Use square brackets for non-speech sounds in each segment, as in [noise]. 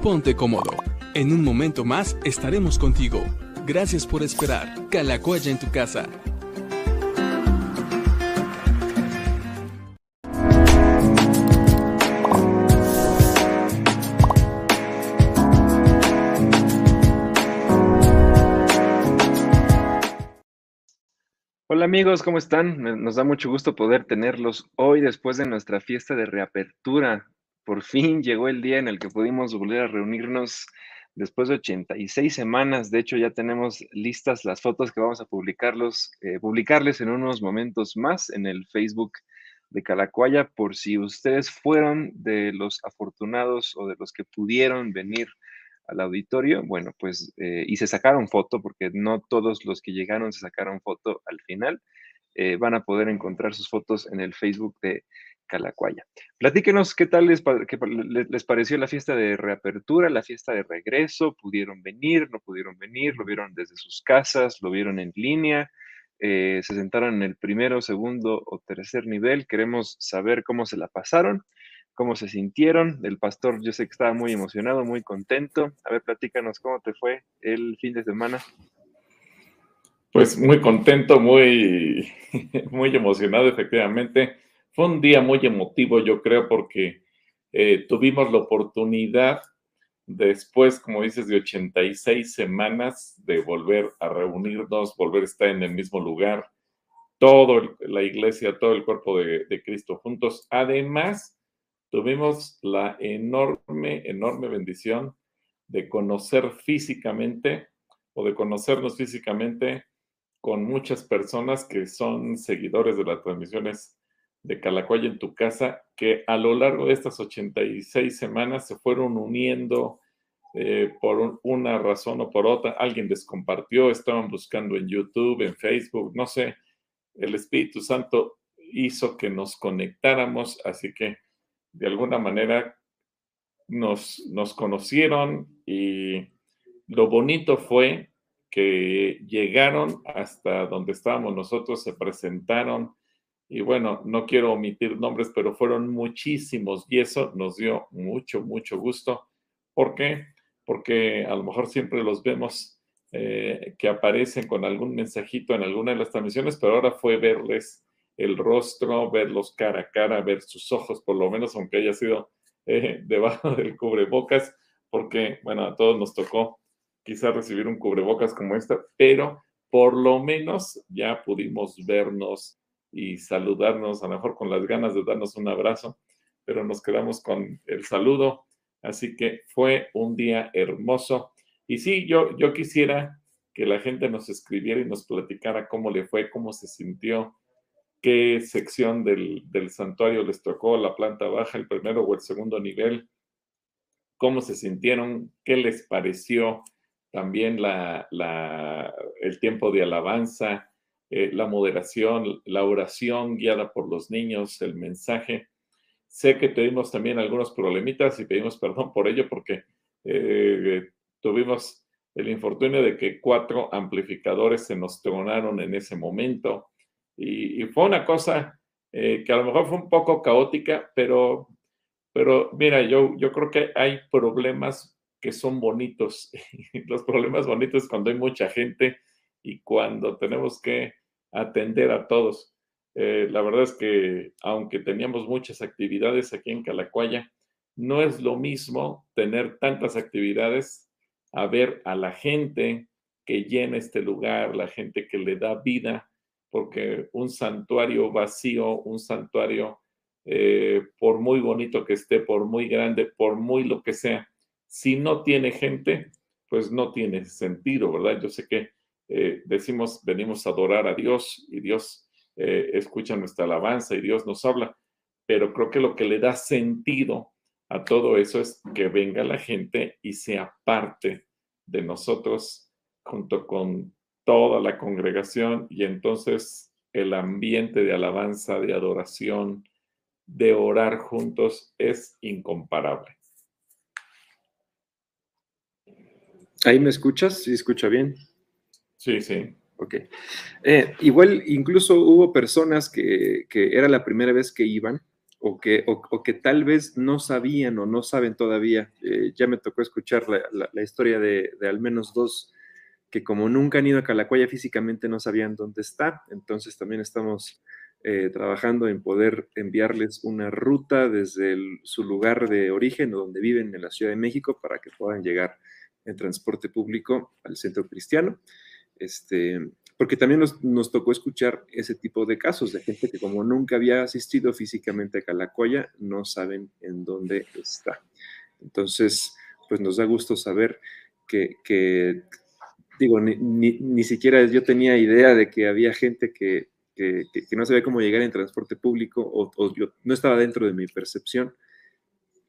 ponte cómodo. En un momento más estaremos contigo. Gracias por esperar. Calacuaya en tu casa. Hola amigos, ¿cómo están? Nos da mucho gusto poder tenerlos hoy después de nuestra fiesta de reapertura. Por fin llegó el día en el que pudimos volver a reunirnos después de 86 semanas. De hecho, ya tenemos listas las fotos que vamos a publicarlos, eh, publicarles en unos momentos más en el Facebook de Calacuaya, por si ustedes fueron de los afortunados o de los que pudieron venir al auditorio, bueno, pues, eh, y se sacaron foto, porque no todos los que llegaron se sacaron foto al final, eh, van a poder encontrar sus fotos en el Facebook de Calacuaya. Platíquenos qué tal les, les, pareció la fiesta de reapertura, la fiesta de regreso, pudieron venir, no pudieron venir, lo vieron desde sus casas, lo vieron en línea, eh, se sentaron en el primero, segundo o tercer nivel, queremos saber cómo se la pasaron cómo se sintieron. El pastor, yo sé que estaba muy emocionado, muy contento. A ver, platícanos cómo te fue el fin de semana. Pues muy contento, muy, [laughs] muy emocionado, efectivamente. Fue un día muy emotivo, yo creo, porque eh, tuvimos la oportunidad, después, como dices, de 86 semanas, de volver a reunirnos, volver a estar en el mismo lugar, toda la iglesia, todo el cuerpo de, de Cristo juntos. Además, tuvimos la enorme, enorme bendición de conocer físicamente o de conocernos físicamente con muchas personas que son seguidores de las transmisiones de Calacuaya en tu casa, que a lo largo de estas 86 semanas se fueron uniendo eh, por una razón o por otra. Alguien les compartió, estaban buscando en YouTube, en Facebook, no sé. El Espíritu Santo hizo que nos conectáramos, así que de alguna manera nos, nos conocieron y lo bonito fue que llegaron hasta donde estábamos nosotros, se presentaron y bueno, no quiero omitir nombres, pero fueron muchísimos y eso nos dio mucho, mucho gusto. ¿Por qué? Porque a lo mejor siempre los vemos eh, que aparecen con algún mensajito en alguna de las transmisiones, pero ahora fue verles el rostro, verlos cara a cara, ver sus ojos, por lo menos aunque haya sido eh, [laughs] debajo del cubrebocas, porque, bueno, a todos nos tocó quizás recibir un cubrebocas como este, pero por lo menos ya pudimos vernos y saludarnos, a lo mejor con las ganas de darnos un abrazo, pero nos quedamos con el saludo. Así que fue un día hermoso. Y sí, yo, yo quisiera que la gente nos escribiera y nos platicara cómo le fue, cómo se sintió, qué sección del, santuario les tocó, la planta baja, el primero o el segundo nivel, cómo se sintieron, qué les pareció también la, el tiempo de alabanza, eh, la moderación, la oración guiada por los niños, el mensaje. Sé que tuvimos también algunos problemitas y pedimos perdón por ello porque eh, tuvimos el infortunio de que cuatro amplificadores se nos tronaron en ese momento y, fue una cosa eh, que a lo mejor fue un poco caótica, pero, pero mira, yo, yo creo que hay problemas que son bonitos. [laughs] Los problemas bonitos cuando hay mucha gente y cuando tenemos que atender a todos. Eh, la verdad es que aunque teníamos muchas actividades aquí en Calacuaya, no es lo mismo tener tantas actividades a ver a la gente que llena este lugar, la gente que le da vida porque un santuario vacío, un santuario, eh, por muy bonito que esté, por muy grande, por muy lo que sea, si no tiene gente, pues no tiene sentido, ¿verdad? Yo sé que eh, decimos, venimos a adorar a Dios y Dios eh, escucha nuestra alabanza y Dios nos habla, pero creo que lo que le da sentido a todo eso es que venga la gente y sea parte de nosotros junto con toda la congregación y entonces el ambiente de alabanza, de adoración, de orar juntos es incomparable. ¿Ahí me escuchas? ¿Sí escucha bien? Sí, sí. Ok. Eh, igual, incluso hubo personas que, que, era la primera vez que iban o que, o, que tal vez no sabían o no saben todavía. Eh, ya me tocó escuchar la, historia de, al menos dos que como nunca han ido a Calacuaya físicamente no sabían dónde está. Entonces también estamos eh, trabajando en poder enviarles una ruta desde su lugar de origen o donde viven en la Ciudad de México para que puedan llegar en transporte público al centro cristiano. Este, porque también nos, tocó escuchar ese tipo de casos de gente que como nunca había asistido físicamente a Calacoya, no saben en dónde está. Entonces, pues nos da gusto saber que, digo, ni, siquiera yo tenía idea de que había gente que, no sabía cómo llegar en transporte público o, o yo, no estaba dentro de mi percepción.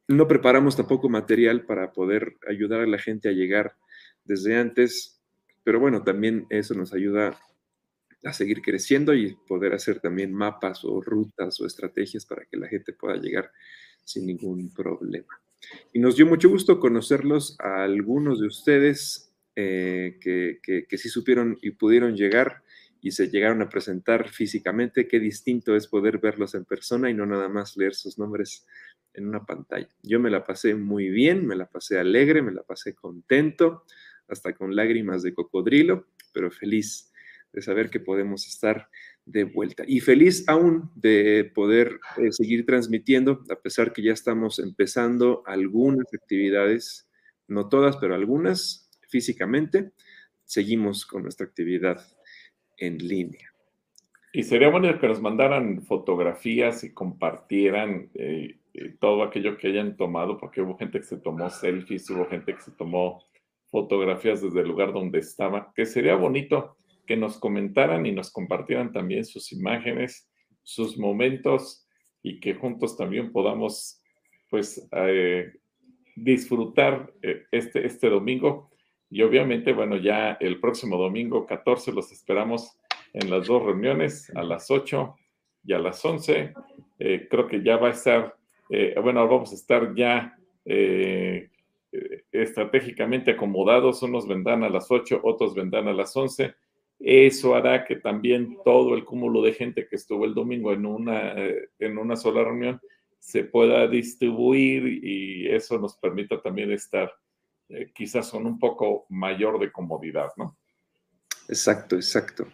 No preparamos tampoco material para poder ayudar a la gente a llegar desde antes pero bueno, también eso nos ayuda a seguir creciendo y poder hacer también mapas o rutas o estrategias para que la gente pueda llegar sin ningún problema. Y nos dio mucho gusto conocerlos a algunos de ustedes eh, que, que, sí supieron y pudieron llegar y se llegaron a presentar físicamente. Qué distinto es poder verlos en persona y no nada más leer sus nombres en una pantalla. Yo me la pasé muy bien, me la pasé alegre, me la pasé contento hasta con lágrimas de cocodrilo, pero feliz de saber que podemos estar de vuelta. Y feliz aún de poder eh, seguir transmitiendo, a pesar que ya estamos empezando algunas actividades, no todas, pero algunas físicamente, seguimos con nuestra actividad en línea. Y sería bueno que nos mandaran fotografías y compartieran eh, eh, todo aquello que hayan tomado, porque hubo gente que se tomó selfies, hubo gente que se tomó fotografías desde el lugar donde estaba, que sería bonito que nos comentaran y nos compartieran también sus imágenes, sus momentos y que juntos también podamos pues eh, disfrutar eh, este, este domingo. Y obviamente, bueno, ya el próximo domingo 14 los esperamos en las dos reuniones, a las 8 y a las 11. Eh, creo que ya va a estar, bueno, vamos a estar ya estratégicamente acomodados, unos vendrán a las 8, otros vendrán a las 11. Eso hará que también todo el cúmulo de gente que estuvo el domingo en una, eh, en una sola reunión se pueda distribuir y eso nos permita también estar eh, quizás con un poco mayor de comodidad, ¿no? Exacto, exacto.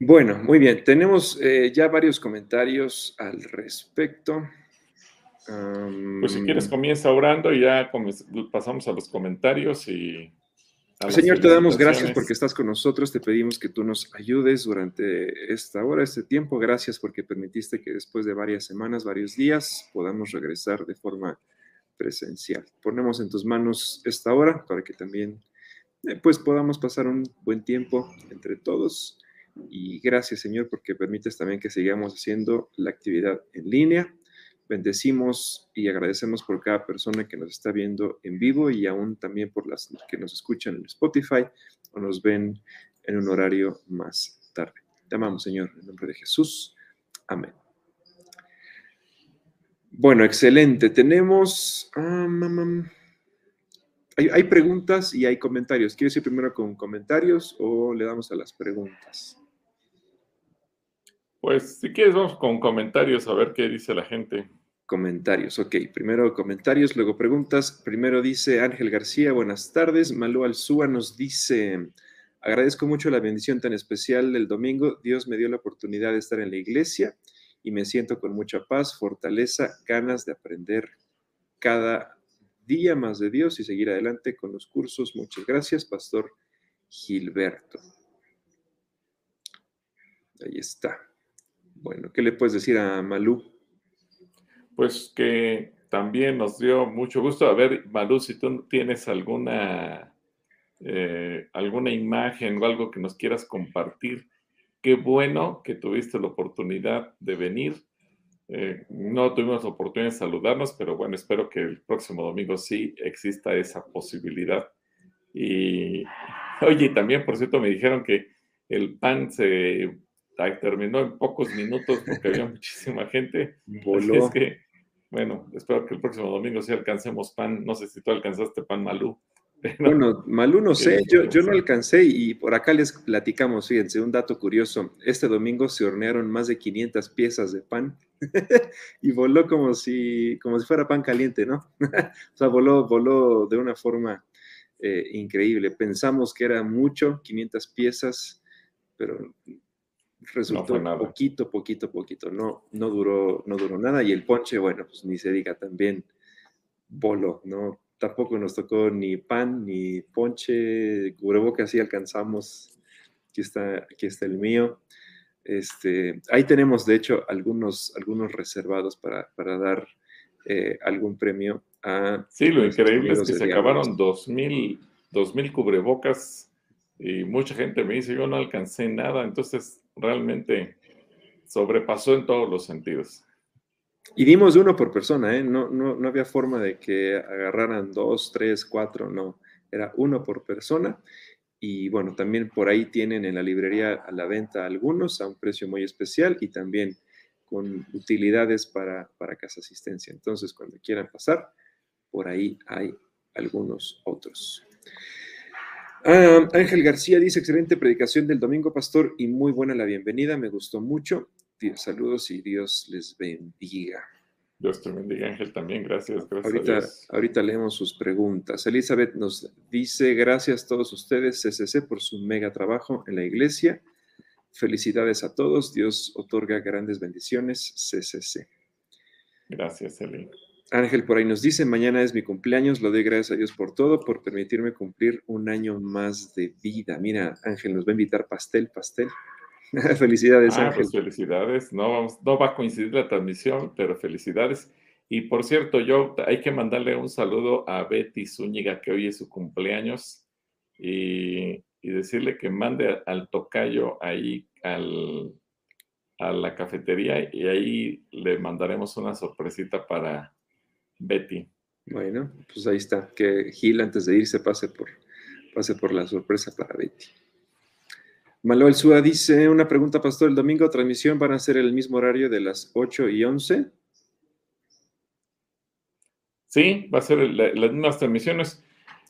Bueno, muy bien. Tenemos ya varios comentarios al respecto pues si quieres comienza orando y ya pasamos a los comentarios y... Señor, te damos gracias porque estás con nosotros. Te pedimos que tú nos ayudes durante esta hora, este tiempo. Gracias porque permitiste que después de varias semanas, varios días, podamos regresar de forma presencial. Ponemos en tus manos esta hora para que también eh, pues podamos pasar un buen tiempo entre todos. Y gracias, Señor, porque permites también que sigamos haciendo la actividad en línea Bendecimos y agradecemos por cada persona que nos está viendo en vivo y aún también por las que nos escuchan en Spotify o nos ven en un horario más tarde. Te amamos, Señor, en nombre de Jesús. Amén. Bueno, excelente. Tenemos... hay, hay, preguntas y hay comentarios. ¿Quieres ir primero con comentarios o le damos a las preguntas? Pues si quieres vamos con comentarios a ver qué dice la gente. Comentarios, ok. Primero comentarios, luego preguntas. Primero dice Ángel García, buenas tardes. Malú Alzúa nos dice, agradezco mucho la bendición tan especial del domingo. Dios me dio la oportunidad de estar en la iglesia y me siento con mucha paz, fortaleza, ganas de aprender cada día más de Dios y seguir adelante con los cursos. Muchas gracias, Pastor Gilberto. Ahí está. Bueno, ¿qué le puedes decir a Malú? Pues que también nos dio mucho gusto. A ver, Malú, si tú tienes alguna, eh, alguna imagen o algo que nos quieras compartir, qué bueno que tuviste la oportunidad de venir. Eh, no tuvimos oportunidad de saludarnos, pero bueno, espero que el próximo domingo sí exista esa posibilidad. Y oye, también, por cierto, me dijeron que el pan se terminó en pocos minutos porque había [laughs] muchísima gente. Es que, bueno, espero que el próximo domingo sí alcancemos pan. No sé si tú alcanzaste pan malú. [laughs] Bueno, Malú no sé, yo, yo no alcancé y por acá les platicamos, fíjense, un dato curioso. Este domingo se hornearon más de 500 piezas de pan [laughs] y voló como si, como si fuera pan caliente, ¿no? o sea, voló, voló de una forma eh, increíble. Pensamos que era mucho, 500 piezas, pero resultó poquito, poquito, poquito. No, no, duró, no duró nada. Y el ponche, bueno, pues ni se diga también voló, ¿no? Tampoco nos tocó ni pan, ni ponche, cubrebocas, sí alcanzamos. Aquí está, aquí está el mío. Este, ahí tenemos, de hecho, algunos, algunos reservados para, para dar eh, algún premio a... Sí, lo increíble es que se acabaron dos mil, dos mil cubrebocas y mucha gente me dice, yo no alcancé nada, entonces realmente sobrepasó en todos los sentidos. Y dimos uno por persona, ¿eh? No, no, no había forma de que agarraran dos, tres, cuatro, no. Era uno por persona. Y bueno, también por ahí tienen en la librería a la venta algunos a un precio muy especial y también con utilidades para, para casa asistencia. Entonces, cuando quieran pasar, por ahí hay algunos otros. Ah, Ángel García dice, excelente predicación del domingo, pastor, y muy buena la bienvenida, me gustó mucho. Saludos y Dios les bendiga. Dios te bendiga, Ángel, también. Gracias, gracias. Ahorita, ahorita leemos sus preguntas. Elizabeth nos dice, gracias a todos ustedes, CCC, por su mega trabajo en la iglesia. Felicidades a todos. Dios otorga grandes bendiciones, CCC. Gracias, Eli. Ángel por ahí nos dice, mañana es mi cumpleaños, lo doy gracias a Dios por todo, por permitirme cumplir un año más de vida. Mira, Ángel nos va a invitar pastel, pastel. [laughs] felicidades, ah, Ángel. Pues felicidades. No, no va a coincidir la transmisión, pero felicidades. Y por cierto, yo hay que mandarle un saludo a Betty Zúñiga, que hoy es su cumpleaños, y, decirle que mande al tocayo ahí al, a la cafetería y ahí le mandaremos una sorpresita para, Betty. Bueno, pues ahí está. Que Gil antes de irse pase por, pase por la sorpresa para Betty. Manuel Súa dice, una pregunta, pastor, el domingo transmisión van a ser el mismo horario de las 8 y 11. Sí, va a ser las mismas transmisiones.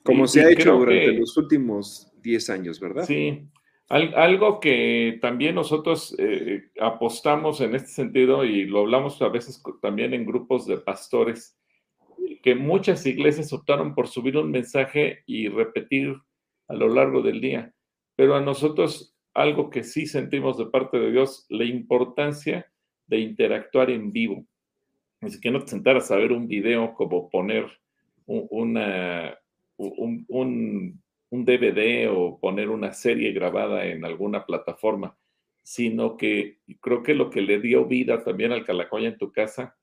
Como se ha hecho durante los últimos 10 años, ¿verdad? Sí, algo que también nosotros eh, apostamos en este sentido y lo hablamos a veces también en grupos de pastores, que muchas iglesias optaron por subir un mensaje y repetir a lo largo del día. Pero a nosotros algo que sí sentimos de parte de Dios, la importancia de interactuar en vivo. Así que no te sentaras a ver un video como poner un, una, un, un, un DVD o poner una serie grabada en alguna plataforma, sino que creo que lo que le dio vida también al Calacoya en tu casa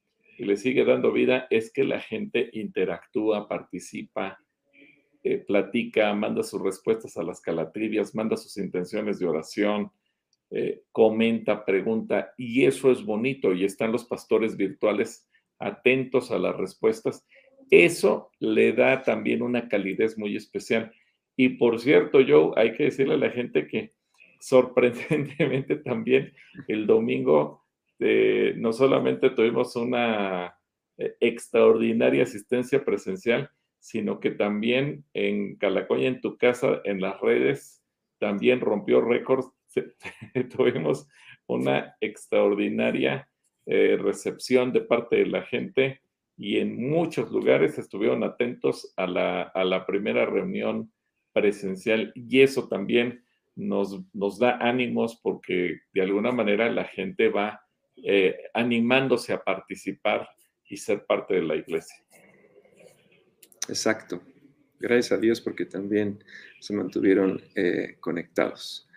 le sigue dando vida es que la gente interactúa, participa, eh, platica, manda sus respuestas a las calatrivias, manda sus intenciones de oración, eh, comenta, pregunta, y eso es bonito, y están los pastores virtuales atentos a las respuestas. Eso le da también una calidez muy especial. Y por cierto, yo hay que decirle a la gente que sorprendentemente también el domingo este, no solamente tuvimos una eh, extraordinaria asistencia presencial, sino que también en Calacoya, en tu casa, en las redes, también rompió récords. [laughs] tuvimos una extraordinaria eh, recepción de parte de la gente y en muchos lugares estuvieron atentos a la, a la primera reunión presencial y eso también nos, nos da ánimos porque de alguna manera la gente va eh, animándose a participar y ser parte de la iglesia. Exacto. Gracias a Dios porque también se mantuvieron eh, conectados.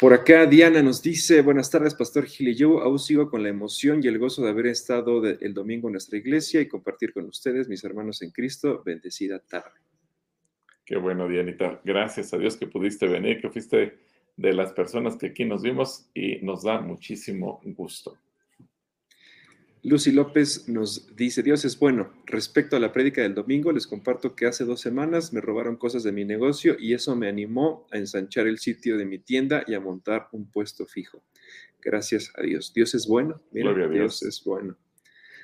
Por acá Diana nos dice, buenas tardes, Pastor Gil y yo aún sigo con la emoción y el gozo de haber estado el domingo en nuestra iglesia y compartir con ustedes, mis hermanos en Cristo, bendecida tarde. Qué bueno, Dianita. Gracias a Dios que pudiste venir, que fuiste de las personas que aquí nos vimos y nos da muchísimo gusto. Lucy López nos dice, Dios es bueno. Respecto a la prédica del domingo, les comparto que hace dos semanas me robaron cosas de mi negocio y eso me animó a ensanchar el sitio de mi tienda y a montar un puesto fijo. Gracias a Dios. Dios es bueno. Mira, Dios. es bueno.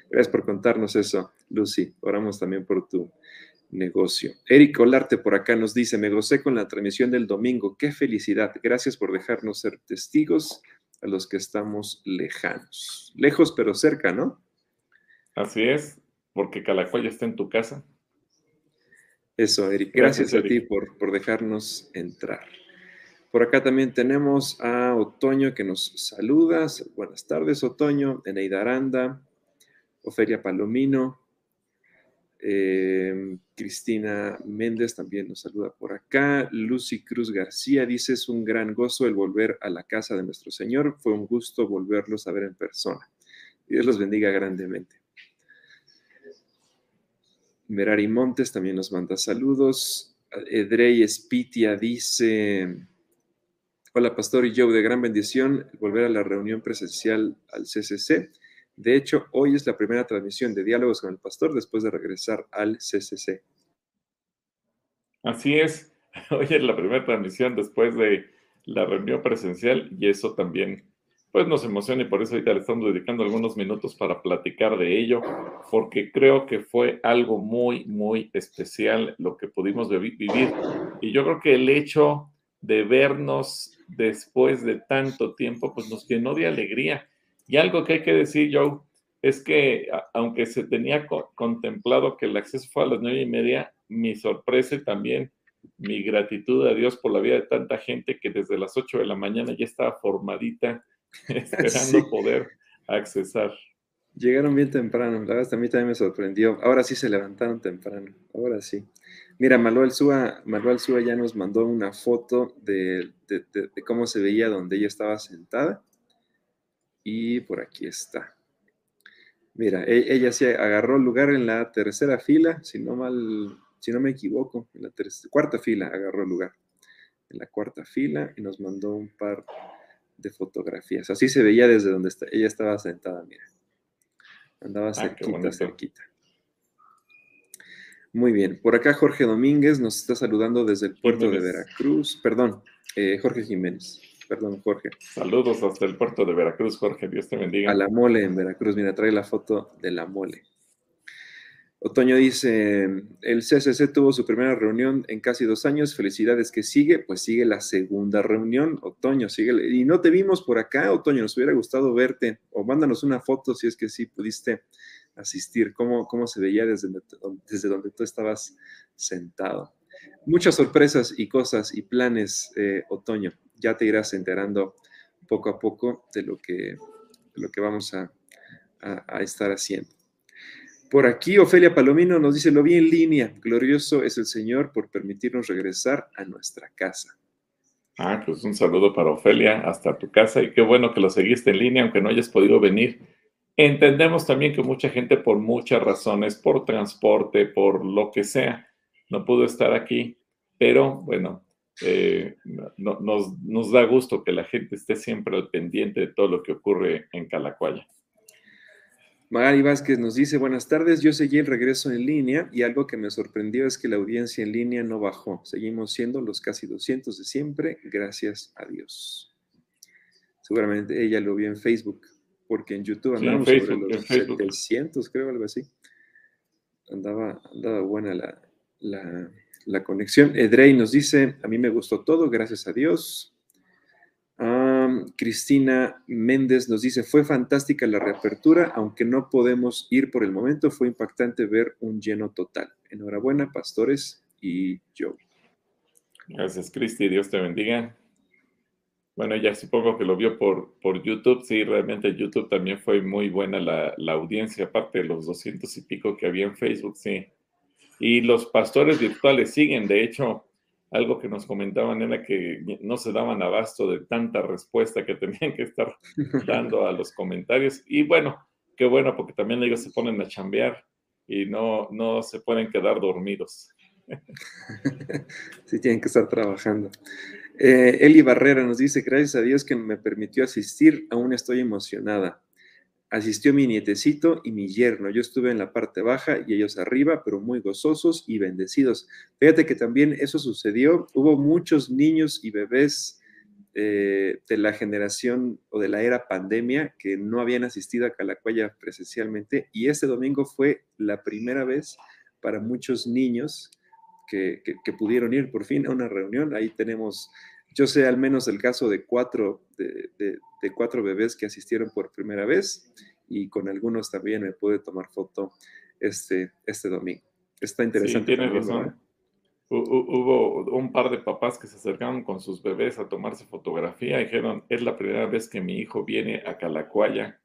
Gracias por contarnos eso, Lucy. Oramos también por tu negocio. Eric Olarte por acá nos dice, me gocé con la transmisión del domingo. Qué felicidad. Gracias por dejarnos ser testigos a los que estamos lejanos. Lejos pero cerca, ¿no? Así es, porque Calacuaya está en tu casa. Eso, Eric. Gracias, a ti por, por dejarnos entrar. Por acá también tenemos a Otoño que nos saluda. Buenas tardes, Otoño. Eneida Aranda, Ofelia Palomino, eh, Cristina Méndez también nos saluda por acá. Lucy Cruz García dice, es un gran gozo el volver a la casa de nuestro Señor. Fue un gusto volverlos a ver en persona. Dios los bendiga grandemente. Merari Montes también nos manda saludos. Edrey Espitia dice, hola pastor y yo, de gran bendición, volver a la reunión presencial al CCC. De hecho, hoy es la primera transmisión de Diálogos con el Pastor después de regresar al CCC. Así es, [laughs] hoy es la primera transmisión después de la reunión presencial y eso también pues nos emociona y por eso ahorita le estamos dedicando algunos minutos para platicar de ello, porque creo que fue algo muy, muy especial lo que pudimos vivir. Y yo creo que el hecho de vernos después de tanto tiempo, pues nos llenó de alegría. Y algo que hay que decir, Joe, es que aunque se tenía contemplado que el acceso fue a las nueve y media, mi sorpresa y también mi gratitud a Dios por la vida de tanta gente que desde las ocho de la mañana ya estaba formadita [laughs] esperando poder accesar. Llegaron bien temprano, la verdad a mí también me sorprendió. Ahora sí se levantaron temprano, ahora sí. Mira, Manuel Súa, Manuel Súa ya nos mandó una foto de, cómo se veía donde ella estaba sentada. Y por aquí está. Mira, e, ella sí agarró lugar en la tercera fila, si no mal, si no me equivoco, en la cuarta fila agarró lugar. En la cuarta fila y nos mandó un par de fotografías. Así se veía desde donde ella estaba sentada, mira. Andaba ah, cerquita, cerquita. Muy bien. Por acá Jorge Domínguez nos está saludando desde el puerto de Veracruz. Perdón, eh, Jorge Jiménez. Perdón, Jorge. Saludos hasta el puerto de Veracruz, Jorge. Dios te bendiga. A la mole en Veracruz. Mira, trae la foto de la mole. Otoño dice, el CCC tuvo su primera reunión en casi dos años, felicidades que sigue, pues sigue la segunda reunión, Otoño, sigue, y no te vimos por acá, Otoño, nos hubiera gustado verte, o mándanos una foto si es que sí pudiste asistir, cómo, cómo se veía desde, desde donde tú estabas sentado. Muchas sorpresas y cosas y planes, eh, Otoño, ya te irás enterando poco a poco de lo que, lo que vamos a estar haciendo. Por aquí, Ofelia Palomino nos dice, lo vi en línea, glorioso es el Señor por permitirnos regresar a nuestra casa. Ah, pues un saludo para Ofelia hasta tu casa y qué bueno que lo seguiste en línea, aunque no hayas podido venir. Entendemos también que mucha gente por muchas razones, por transporte, por lo que sea, no pudo estar aquí, pero bueno, eh, nos, nos da gusto que la gente esté siempre al pendiente de todo lo que ocurre en Calacuaya. Magari Vázquez nos dice, buenas tardes, yo seguí el regreso en línea y algo que me sorprendió es que la audiencia en línea no bajó. Seguimos siendo los casi 200 de siempre, gracias a Dios. Seguramente ella lo vio en Facebook, porque en YouTube andamos sobre los 700, creo, algo así. Andaba, andaba buena la, la, la conexión. Edrey nos dice, a mí me gustó todo, gracias a Dios. Cristina Méndez nos dice, fue fantástica la reapertura, aunque no podemos ir por el momento, fue impactante ver un lleno total. Enhorabuena, pastores y yo. Gracias, Cristi, Dios te bendiga. Bueno, ya supongo que lo vio por, por YouTube. Sí, realmente YouTube también fue muy buena la, la audiencia, aparte de los doscientos y pico que había en Facebook, sí. Y los pastores virtuales siguen, de hecho, algo que nos comentaban era que no se daban abasto de tanta respuesta que tenían que estar [laughs] dando a los comentarios. Y bueno, qué bueno, porque también ellos se ponen a chambear y no, no se pueden quedar dormidos. [laughs] Sí, tienen que estar trabajando. Eh, Eli Barrera nos dice, gracias a Dios que me permitió asistir, aún estoy emocionada asistió mi nietecito y mi yerno. Yo estuve en la parte baja y ellos arriba, pero muy gozosos y bendecidos. Fíjate que también eso sucedió. Hubo muchos niños y bebés eh, de la generación o de la era pandemia que no habían asistido a Calacuaya presencialmente y este domingo fue la primera vez para muchos niños que, pudieron ir por fin a una reunión. Ahí tenemos, yo sé al menos el caso de cuatro, de, cuatro bebés que asistieron por primera vez y con algunos también me pude tomar foto este, este domingo. Está interesante. Sí, tiene razón. Hubo un par de papás que se acercaron con sus bebés a tomarse fotografía y dijeron, es la primera vez que mi hijo viene a Calacuaya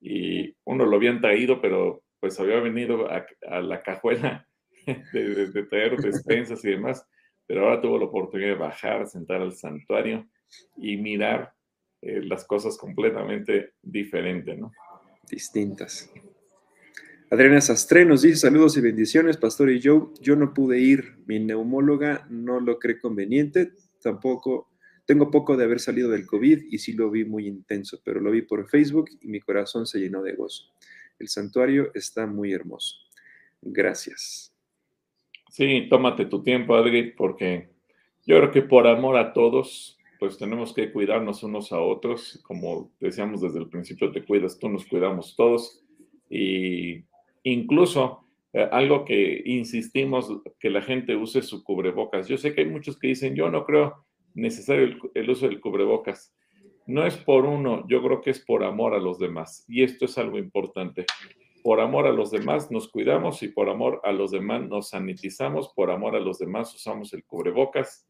y uno lo habían traído, pero pues había venido a, la cajuela [laughs] de, traer [laughs] despensas y demás, pero ahora tuvo la oportunidad de bajar, sentar al santuario y mirar eh, las cosas completamente diferentes, ¿no? Distintas. Adriana Sastre nos dice saludos y bendiciones, Pastor y yo. Yo no pude ir, mi neumóloga no lo cree conveniente, tampoco, tengo poco de haber salido del COVID y sí lo vi muy intenso, pero lo vi por Facebook y mi corazón se llenó de gozo. El santuario está muy hermoso. Gracias. Sí, tómate tu tiempo, Adri, porque yo creo que por amor a todos, pues tenemos que cuidarnos unos a otros. Como decíamos desde el principio, te cuidas tú, nos cuidamos todos. Y Incluso eh, algo que insistimos que la gente use su cubrebocas. Yo sé que hay muchos que dicen, yo no creo necesario el, uso del cubrebocas. No es por uno, yo creo que es por amor a los demás. Y esto es algo importante. Por amor a los demás nos cuidamos y por amor a los demás nos sanitizamos, por amor a los demás usamos el cubrebocas,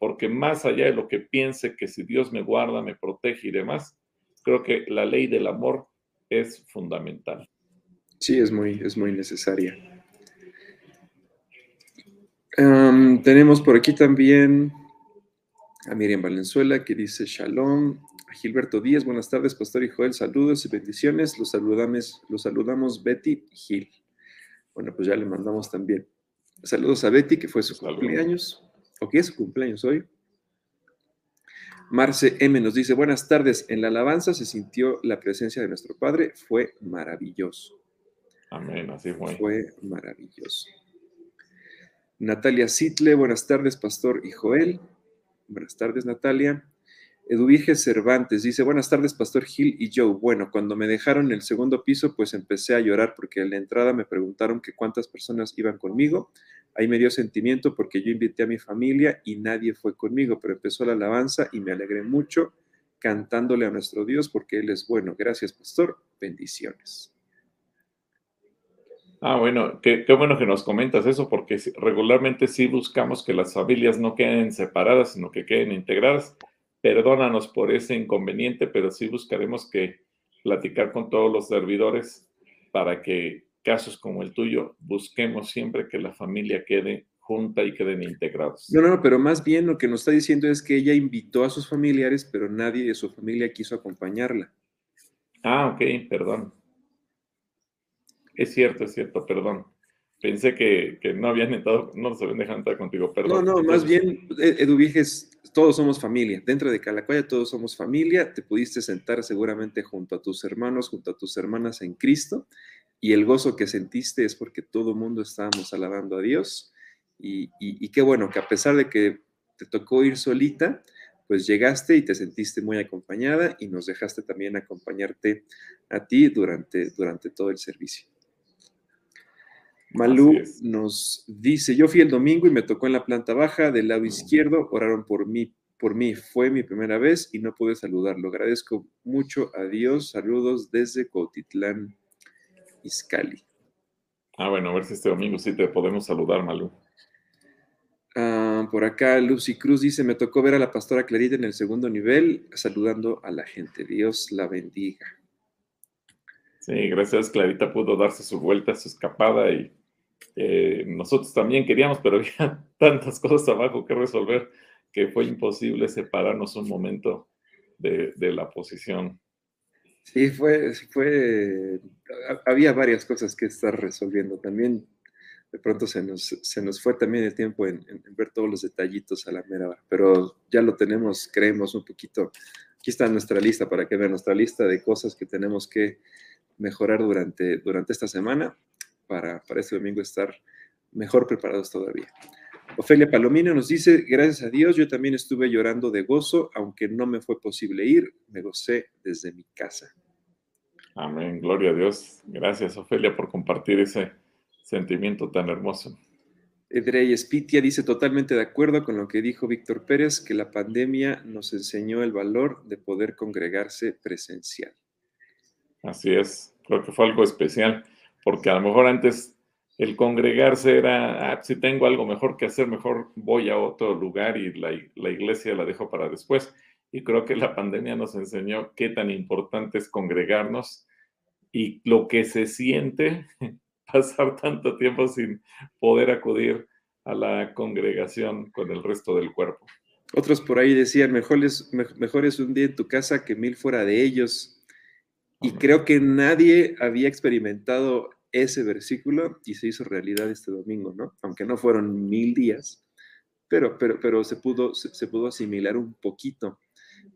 porque más allá de lo que piense que si Dios me guarda, me protege y demás, creo que la ley del amor es fundamental. Sí, es muy, es muy necesaria. tenemos por aquí también a Miriam Valenzuela que dice Shalom. A Gilberto Díaz, buenas tardes, Pastor y Joel, saludos y bendiciones. Los saludamos, los saludamos Betty y Gil. Bueno, pues ya le mandamos también saludos a Betty, que fue su cumpleaños, o que es su cumpleaños hoy. Marce M nos dice, buenas tardes, en la alabanza se sintió la presencia de nuestro Padre, fue maravilloso. Amén, así fue. Fue maravilloso. Natalia Sitle, buenas tardes, Pastor y Joel. Buenas tardes, Natalia. Eduvige Cervantes dice, buenas tardes, Pastor Gil y Joe. Bueno, cuando me dejaron en el segundo piso, pues empecé a llorar porque en la entrada me preguntaron que cuántas personas iban conmigo. Ahí me dio sentimiento porque yo invité a mi familia y nadie fue conmigo, pero empezó la alabanza y me alegré mucho cantándole a nuestro Dios porque Él es bueno. Gracias, Pastor. Bendiciones. Ah, bueno, qué, bueno que nos comentas eso, porque regularmente sí buscamos que las familias no queden separadas, sino que queden integradas. Perdónanos por ese inconveniente, pero sí buscaremos que platicar con todos los servidores para que casos como el tuyo busquemos siempre que la familia quede junta y queden integrados. No, no, pero más bien lo que nos está diciendo es que ella invitó a sus familiares, pero nadie de su familia quiso acompañarla. Ah, ok, perdón. Es cierto, es cierto, perdón. Pensé que, no habían entrado, no se habían dejado entrar contigo, perdón. No, no, más bien, eh, Eduviges, todos somos familia. Dentro de Calacoya todos somos familia. Te pudiste sentar seguramente junto a tus hermanos, junto a tus hermanas en Cristo. Y el gozo que sentiste es porque todo el mundo estábamos alabando a Dios. Y, y qué bueno que a pesar de que te tocó ir solita, pues llegaste y te sentiste muy acompañada y nos dejaste también acompañarte a ti durante, durante todo el servicio. Malú nos dice, yo fui el domingo y me tocó en la planta baja del lado izquierdo, oraron por mí, por mí, fue mi primera vez y no pude saludarlo. Agradezco mucho a Dios, saludos desde Cotitlán, Izcali. Ah, bueno, a ver si este domingo sí te podemos saludar, Malú. Ah, por acá Lucy Cruz dice, me tocó ver a la pastora Clarita en el segundo nivel saludando a la gente. Dios la bendiga. Sí, gracias Clarita pudo darse su vuelta, su escapada y eh, nosotros también queríamos, pero [laughs] había tantas cosas abajo que resolver que fue imposible separarnos un momento de, la posición. Sí, fue, había varias cosas que estar resolviendo. También de pronto se nos, se nos fue también el tiempo en, ver todos los detallitos a la mera hora, pero ya lo tenemos, creemos un poquito. Aquí está nuestra lista para que vean nuestra lista de cosas que tenemos que mejorar durante, durante esta semana para, para este domingo estar mejor preparados todavía. Ofelia Palomino nos dice, gracias a Dios, yo también estuve llorando de gozo, aunque no me fue posible ir, me gocé desde mi casa. Amén, gloria a Dios. Gracias, Ofelia, por compartir ese sentimiento tan hermoso. Edrey Spitia dice totalmente de acuerdo con lo que dijo Víctor Pérez, que la pandemia nos enseñó el valor de poder congregarse presencial. Así es, creo que fue algo especial, porque a lo mejor antes el congregarse era, ah, si tengo algo mejor que hacer, mejor voy a otro lugar y la, la iglesia la dejo para después. Y creo que la pandemia nos enseñó qué tan importante es congregarnos y lo que se siente [laughs] pasar tanto tiempo sin poder acudir a la congregación con el resto del cuerpo. Otros por ahí decían, mejor es, mejor es un día en tu casa que mil fuera de ellos. Y creo que nadie había experimentado ese versículo y se hizo realidad este domingo, ¿no? Aunque no fueron mil días, pero, pero, pero se, pudo, se, pudo asimilar un poquito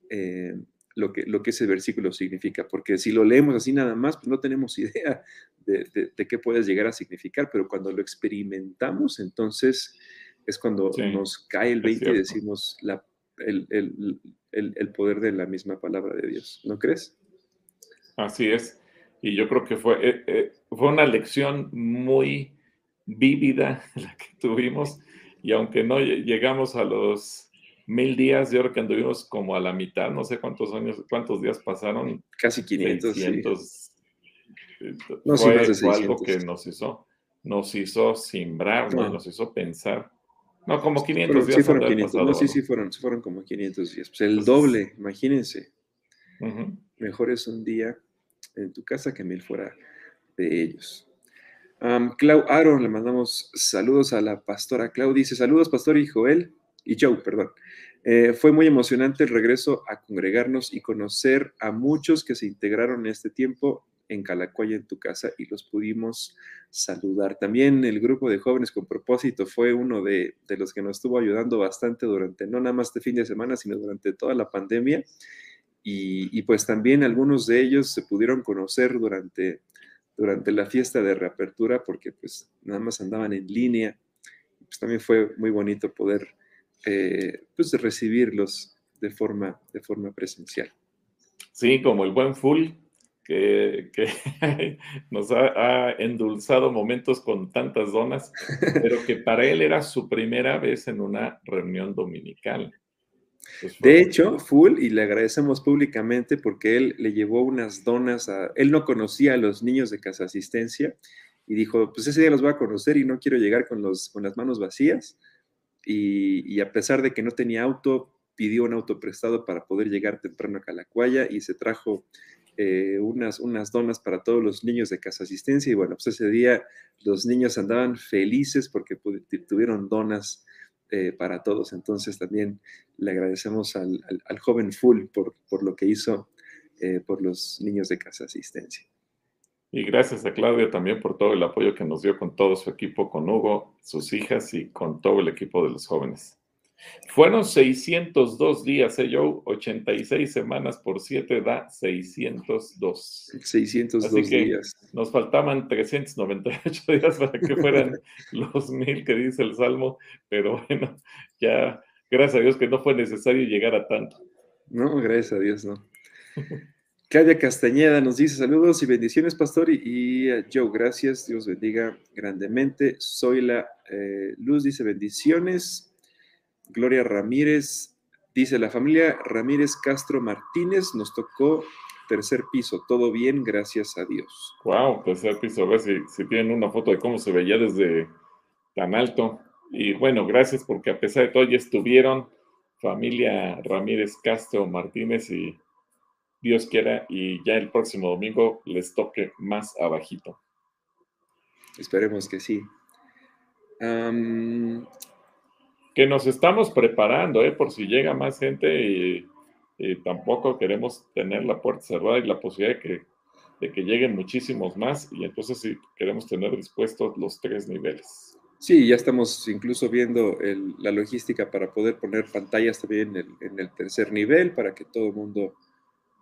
eh, lo, que, lo que ese versículo significa, porque si lo leemos así nada más, pues no tenemos [laughs] idea de, qué puedes llegar a significar, pero cuando lo experimentamos, entonces es cuando nos cae el 20 y decimos la, el, poder de la misma palabra de Dios, ¿no crees? Así es. Y yo creo que fue, eh, eh, fue una lección muy vívida [laughs] la que tuvimos. Y aunque no llegamos a los mil días, yo creo que anduvimos como a la mitad, no sé cuántos años, cuántos días pasaron. Casi 500. 600, no, fue, algo que nos hizo, nos hizo simbrar, nos hizo pensar. No, como 500 días. Sí, fueron 500, no, sí, sí, fueron, fueron como 500 días. Pues el doble, imagínense. Mejor es un día en tu casa que mil fuera de ellos. Clau Aaron, le mandamos saludos a la pastora Clau. Dice: Saludos, pastor y Joel, y Joe, perdón. Eh, fue muy emocionante el regreso a congregarnos y conocer a muchos que se integraron en este tiempo en Calacuaya, en tu casa, y los pudimos saludar. También el grupo de jóvenes con propósito fue uno de, los que nos estuvo ayudando bastante durante, no nada más este fin de semana, sino durante toda la pandemia. Y, pues también algunos de ellos se pudieron conocer durante, durante la fiesta de reapertura, porque pues nada más andaban en línea. Pues también fue muy bonito poder eh, pues recibirlos de forma, de forma presencial. Sí, como el buen full que, [laughs] nos ha, endulzado momentos con tantas donas, pero que para él era su primera vez en una reunión dominical. De hecho, Full, y le agradecemos públicamente porque él le llevó unas donas a... Él no conocía a los niños de Casa Asistencia y dijo, pues ese día los voy a conocer y no quiero llegar con, los, con las manos vacías. Y, y, a pesar de que no tenía auto, pidió un auto prestado para poder llegar temprano a Calacuaya y se trajo eh, unas, unas donas para todos los niños de casa asistencia y bueno, pues ese día los niños andaban felices porque tuvieron donas eh, para todos. Entonces también le agradecemos al, joven Full por, por, lo que hizo eh, por los niños de casa asistencia. Y gracias a Claudia también por todo el apoyo que nos dio con todo su equipo, con Hugo, sus hijas y con todo el equipo de los jóvenes. Fueron 602 días, ¿eh, Joe? 86 semanas por 7 da 602. 602 Así que días. Nos faltaban 398 [laughs] días para que fueran los mil que dice el Salmo, pero bueno, ya, gracias a Dios que no fue necesario llegar a tanto. No, gracias a Dios, no. [laughs] Claudia Castañeda nos dice saludos y bendiciones, pastor, y, Joe, gracias, Dios bendiga grandemente. Soy la eh, Luz, dice bendiciones, Gloria Ramírez dice, la familia Ramírez Castro Martínez nos tocó tercer piso, todo bien, gracias a Dios. Wow, tercer piso, a ver si, si tienen una foto de cómo se veía desde tan alto. Y bueno, gracias porque a pesar de todo ya estuvieron familia Ramírez Castro Martínez y Dios quiera y ya el próximo domingo les toque más abajito. Esperemos que sí que nos estamos preparando, ¿eh? por si llega más gente y, tampoco queremos tener la puerta cerrada y la posibilidad de que, de que lleguen muchísimos más y entonces sí queremos tener dispuestos los tres niveles. Sí, ya estamos incluso viendo la logística para poder poner pantallas también en el, tercer nivel para que todo el mundo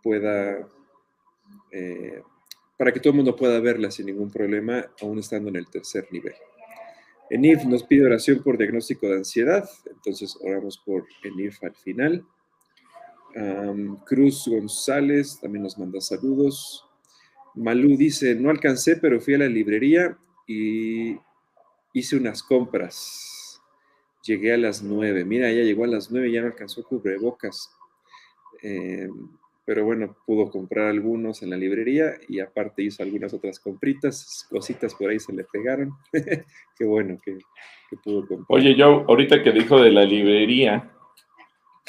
pueda eh, para que todo el mundo pueda verla sin ningún problema, aún estando en el tercer nivel. Enif nos pide oración por diagnóstico de ansiedad, entonces oramos por Enif al final. Cruz González también nos manda saludos. Malú dice, no alcancé, pero fui a la librería y hice unas compras. Llegué a las nueve. Mira, ya llegó a las nueve, ya no alcanzó cubrebocas. Eh, pero bueno, pudo comprar algunos en la librería y aparte hizo algunas otras compritas, cositas por ahí se le pegaron. [laughs] Qué bueno que, pudo comprar. Oye, yo ahorita que dijo de la librería,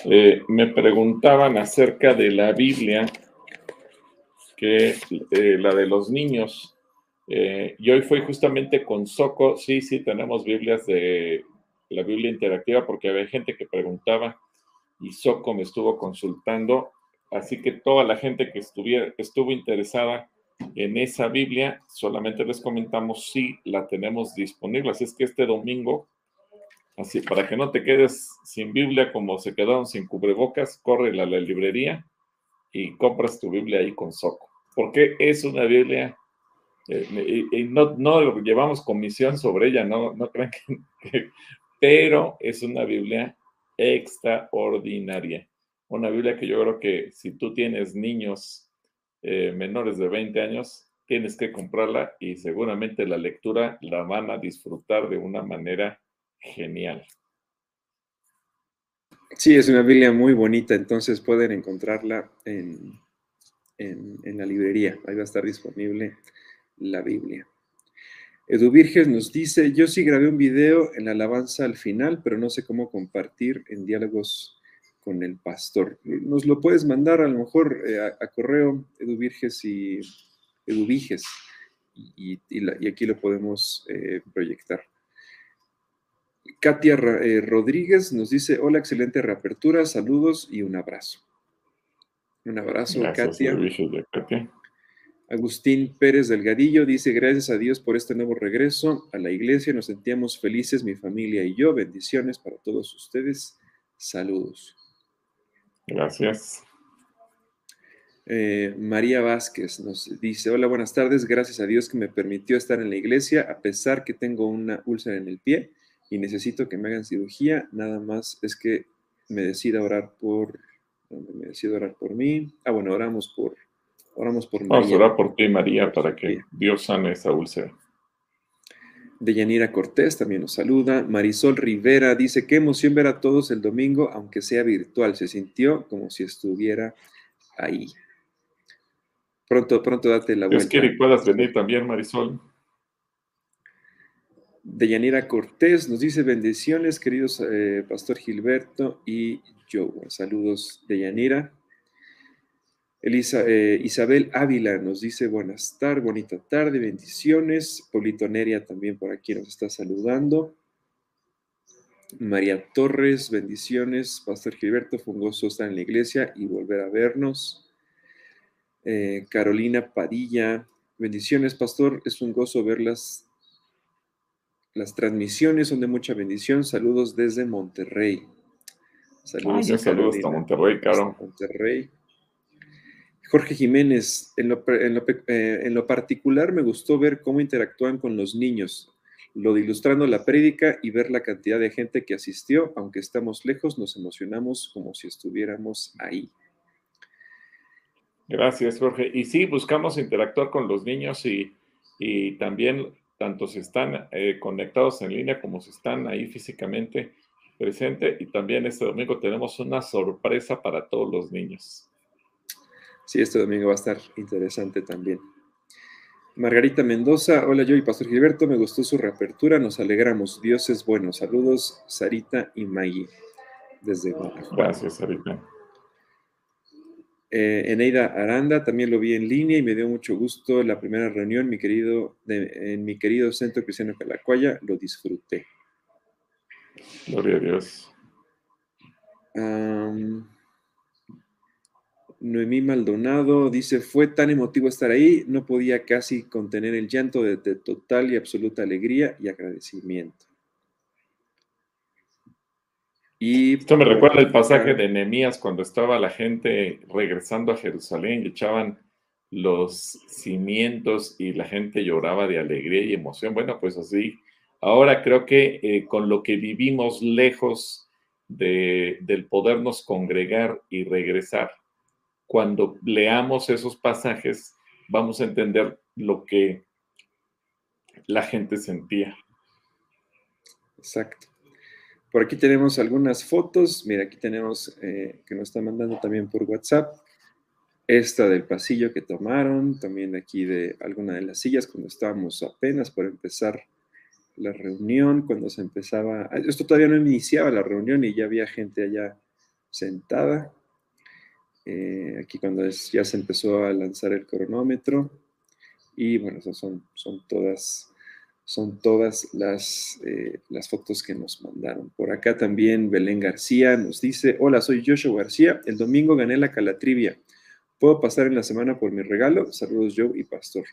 eh, me preguntaban acerca de la Biblia, que eh, la de los niños. Eh, y hoy fui justamente con Soco, sí, sí, tenemos Biblias de la Biblia interactiva porque había gente que preguntaba y Soco me estuvo consultando Así que toda la gente que estuviera, estuvo interesada en esa Biblia, solamente les comentamos si la tenemos disponible. Así es que este domingo, así para que no te quedes sin Biblia como se quedaron sin cubrebocas, corre a la librería y compras tu Biblia ahí con Soco. Porque es una Biblia, eh, y, no, no, llevamos comisión sobre ella, no, no crean que, pero es una Biblia extraordinaria una Biblia que yo creo que si tú tienes niños eh, menores de 20 años, tienes que comprarla y seguramente la lectura la van a disfrutar de una manera genial. Sí, es una Biblia muy bonita, entonces pueden encontrarla en, en, la librería. Ahí va a estar disponible la Biblia. Edu Virges nos dice, yo sí grabé un video en la alabanza al final, pero no sé cómo compartir en diálogos con el pastor. Nos lo puedes mandar a lo mejor eh, a, correo eduvirges y eduviges y, y, aquí lo podemos eh, proyectar. Katia eh, Rodríguez nos dice, hola, excelente reapertura, saludos y un abrazo. Un abrazo, Katia. Agustín Pérez Delgadillo dice, gracias a Dios por este nuevo regreso a la iglesia, nos sentíamos felices, mi familia y yo, bendiciones para todos ustedes, saludos. Gracias. Eh, María Vázquez nos dice, hola, buenas tardes, gracias a Dios que me permitió estar en la iglesia a pesar que tengo una úlcera en el pie y necesito que me hagan cirugía, nada más es que me decida orar por, me decida orar por mí. Ah, bueno, oramos por, oramos por María. Vamos a orar por ti, María, para que Dios sane esa úlcera. Deyanira Cortés también nos saluda. Marisol Rivera dice, qué emoción ver a todos el domingo, aunque sea virtual. Se sintió como si estuviera ahí. Pronto, pronto date la vuelta. Es que puedas venir también, Marisol. Deyanira Cortés nos dice bendiciones, queridos eh, Pastor Gilberto y yo. Saludos, Deyanira. Elisa, eh, Isabel Ávila nos dice buenas tardes, bonita tarde, bendiciones. Polito Neria también por aquí nos está saludando. María Torres, bendiciones. Pastor Gilberto, fue un gozo estar en la iglesia y volver a vernos. Eh, Carolina Padilla, bendiciones, Pastor. Es un gozo ver las, las transmisiones, son de mucha bendición. Saludos desde Monterrey. Saludos, saludos hasta Monterrey, Caro. Monterrey. Jorge Jiménez, eh, en lo, particular me gustó ver cómo interactúan con los niños, lo de ilustrando la prédica y ver la cantidad de gente que asistió, aunque estamos lejos, nos emocionamos como si estuviéramos ahí. Gracias, Jorge. Y sí, buscamos interactuar con los niños y, también, tanto si están eh, conectados en línea como si están ahí físicamente presente. Y también este domingo tenemos una sorpresa para todos los niños. Sí, este domingo va a estar interesante también. Margarita Mendoza, hola yo y Pastor Gilberto, me gustó su reapertura, nos alegramos, Dios es bueno. Saludos, Sarita y Maggie, desde Guanajuato. Gracias, Sarita. Eh, Eneida Aranda, también lo vi en línea y me dio mucho gusto la primera reunión mi querido, en mi querido Centro Cristiano Calacuaya, lo disfruté. Gloria a Dios. Noemí Maldonado dice, fue tan emotivo estar ahí, no podía casi contener el llanto de, total y absoluta alegría y agradecimiento. Y Esto me recuerda el pasaje de Nehemías cuando estaba la gente regresando a Jerusalén y echaban los cimientos y la gente lloraba de alegría y emoción. Bueno, pues así, ahora creo que eh, con lo que vivimos lejos de, del podernos congregar y regresar, cuando leamos esos pasajes, vamos a entender lo que la gente sentía. Exacto. Por aquí tenemos algunas fotos. Mira, aquí tenemos eh, que nos está mandando también por WhatsApp. Esta del pasillo que tomaron, también aquí de alguna de las sillas cuando estábamos apenas por empezar la reunión, cuando se empezaba, esto todavía no iniciaba la reunión y ya había gente allá sentada. Eh, aquí cuando ya se empezó a lanzar el cronómetro. Y bueno, esas son, son todas son todas las, eh, las fotos que nos mandaron. Por acá también Belén García nos dice, hola, soy Joshua García, el domingo gané la calatrivia. ¿Puedo pasar en la semana por mi regalo? Saludos Joe y Pastor.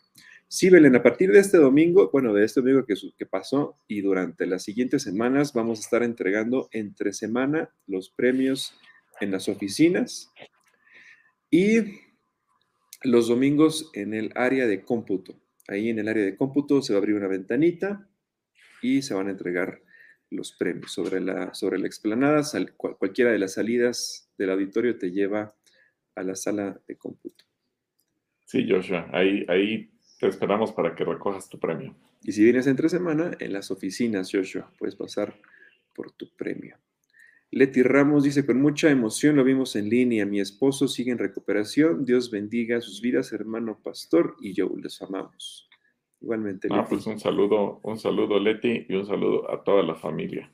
Sí, Belén, a partir de este domingo, bueno, de este domingo que, que pasó y durante las siguientes semanas vamos a estar entregando entre semana los premios en las oficinas y los domingos en el área de cómputo. Ahí en el área de cómputo se va a abrir una ventanita y se van a entregar los premios. Sobre la, sobre la explanada, cualquiera de las salidas del auditorio te lleva a la sala de cómputo. Sí, Joshua, ahí, ahí te esperamos para que recojas tu premio. Y si vienes entre semana, en las oficinas, Joshua, puedes pasar por tu premio. Leti Ramos dice, con mucha emoción lo vimos en línea. Mi esposo sigue en recuperación. Dios bendiga sus vidas, hermano pastor, y yo les amamos. Igualmente. Ah, pues un saludo, un saludo, Leti, y un saludo a toda la familia.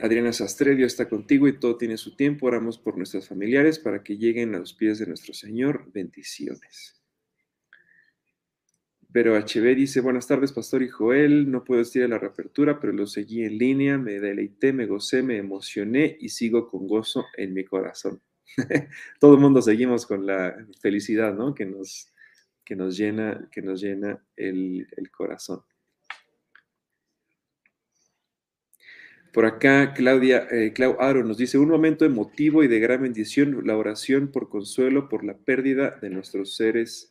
Adriana Sastredio está contigo y todo tiene su tiempo. Oramos por nuestros familiares para que lleguen a los pies de nuestro Señor. Bendiciones. Pero HB dice, buenas tardes, Pastor y Joel, no puedo decir la reapertura, pero lo seguí en línea, me deleité, me gocé, me emocioné y sigo con gozo en mi corazón. [laughs] Todo el mundo seguimos con la felicidad, ¿no? Que nos, que nos llena, que nos llena el, corazón. Por acá, Claudia, eh, Clau Aro nos dice, un momento emotivo y de gran bendición, la oración por consuelo por la pérdida de nuestros seres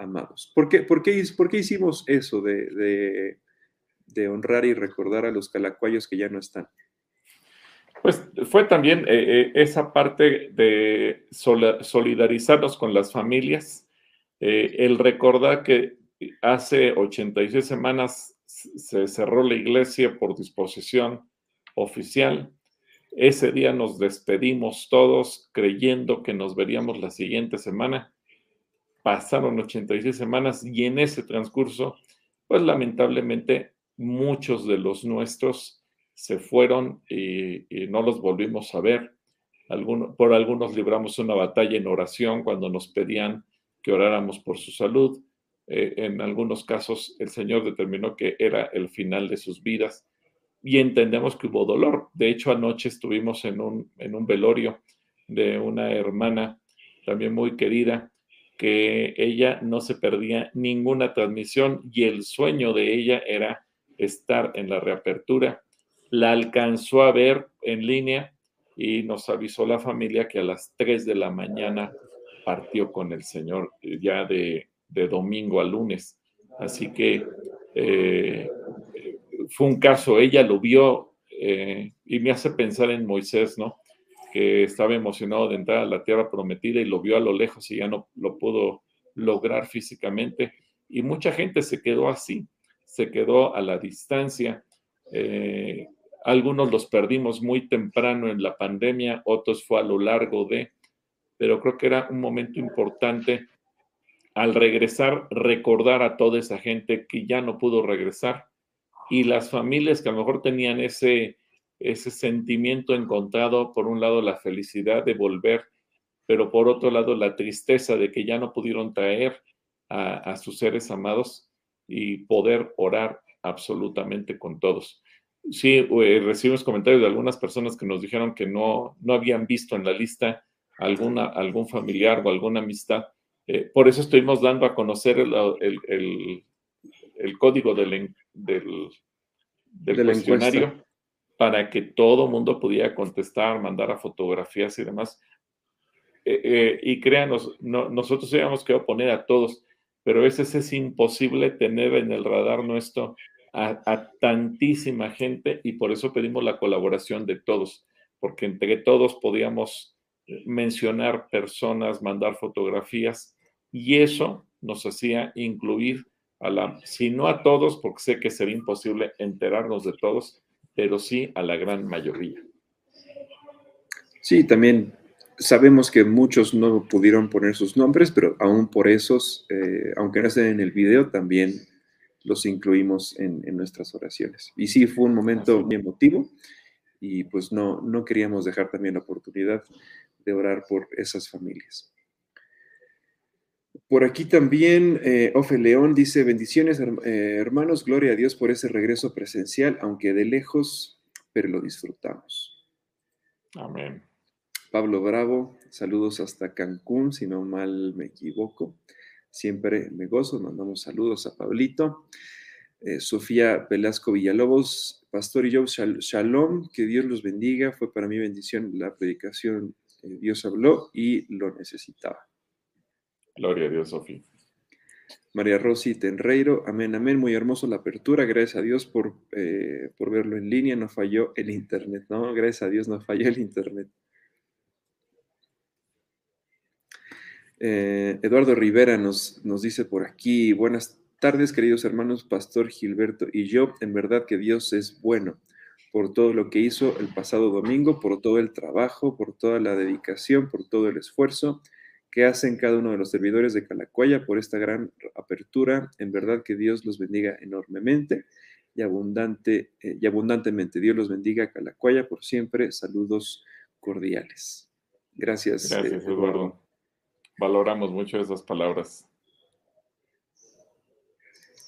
amados. ¿Por qué, por qué, hicimos eso de, de, honrar y recordar a los calacuayos que ya no están? Pues fue también eh, eh, esa parte de solidarizarnos con las familias, eh, el recordar que hace 86 semanas se cerró la iglesia por disposición oficial. Ese día nos despedimos todos creyendo que nos veríamos la siguiente semana pasaron 86 semanas y en ese transcurso, pues lamentablemente muchos de los nuestros se fueron y, no los volvimos a ver. por algunos libramos una batalla en oración cuando nos pedían que oráramos por su salud. Eh, en algunos casos el Señor determinó que era el final de sus vidas y entendemos que hubo dolor. De hecho, anoche estuvimos en un, en un velorio de una hermana también muy querida que ella no se perdía ninguna transmisión y el sueño de ella era estar en la reapertura. La alcanzó a ver en línea y nos avisó la familia que a las 3 de la mañana partió con el Señor eh, ya de, domingo a lunes. Así que eh, fue un caso, ella lo vio eh, y me hace pensar en Moisés, ¿no? Que estaba emocionado de entrar a la tierra prometida y lo vio a lo lejos y ya no lo pudo lograr físicamente. Y mucha gente se quedó así, se quedó a la distancia. Eh, algunos los perdimos muy temprano en la pandemia, otros fue a lo largo de, pero creo que era un momento importante al regresar, recordar a toda esa gente que ya no pudo regresar y las familias que a lo mejor tenían ese ese sentimiento encontrado, por un lado la felicidad de volver, pero por otro lado la tristeza de que ya no pudieron traer a, sus seres amados y poder orar absolutamente con todos. Sí, eh, recibimos comentarios de algunas personas que nos dijeron que no, no habían visto en la lista alguna, algún familiar o alguna amistad. Eh, por eso estuvimos dando a conocer el, código del, del, del, cuestionario para que todo mundo pudiera contestar, mandar a fotografías y demás. Eh, eh, y créanos, nosotros habíamos que poner a todos, pero a veces es imposible tener en el radar nuestro a, tantísima gente y por eso pedimos la colaboración de todos, porque entre todos podíamos mencionar personas, mandar fotografías y eso nos hacía incluir a la, si no a todos, porque sé que sería imposible enterarnos de todos, pero sí a la gran mayoría. Sí, también sabemos que muchos no pudieron poner sus nombres, pero aún por esos, eh, aunque no estén en el video, también los incluimos en, nuestras oraciones. Y sí, fue un momento muy emotivo y pues no, no queríamos dejar también la oportunidad de orar por esas familias. Por aquí también, eh, Ofe León dice, bendiciones eh, hermanos, gloria a Dios por ese regreso presencial, aunque de lejos, pero lo disfrutamos. Amén. Pablo Bravo, saludos hasta Cancún, si no mal me equivoco. Siempre me gozo, mandamos saludos a Pablito. Eh, Sofía Velasco Villalobos, Pastor y yo, Shalom, que Dios los bendiga. Fue para mí bendición la predicación. Dios habló y lo necesitaba. Gloria a Dios, Sofía. María Rosy Tenreiro, amén, amén, muy hermoso la apertura, gracias a Dios por, eh, por verlo en línea, no falló el internet, ¿no? Gracias a Dios no falló el internet. Eh, Eduardo Rivera nos, nos dice por aquí, buenas tardes queridos hermanos, Pastor Gilberto y yo, en verdad que Dios es bueno por todo lo que hizo el pasado domingo, por todo el trabajo, por toda la dedicación, por todo el esfuerzo que hacen cada uno de los servidores de Calacuaya por esta gran apertura. En verdad que Dios los bendiga enormemente y, abundante, eh, y abundantemente. Dios los bendiga Calacuaya por siempre. Saludos cordiales. Gracias. Eh, Gracias, Eduardo. Valoramos mucho esas palabras.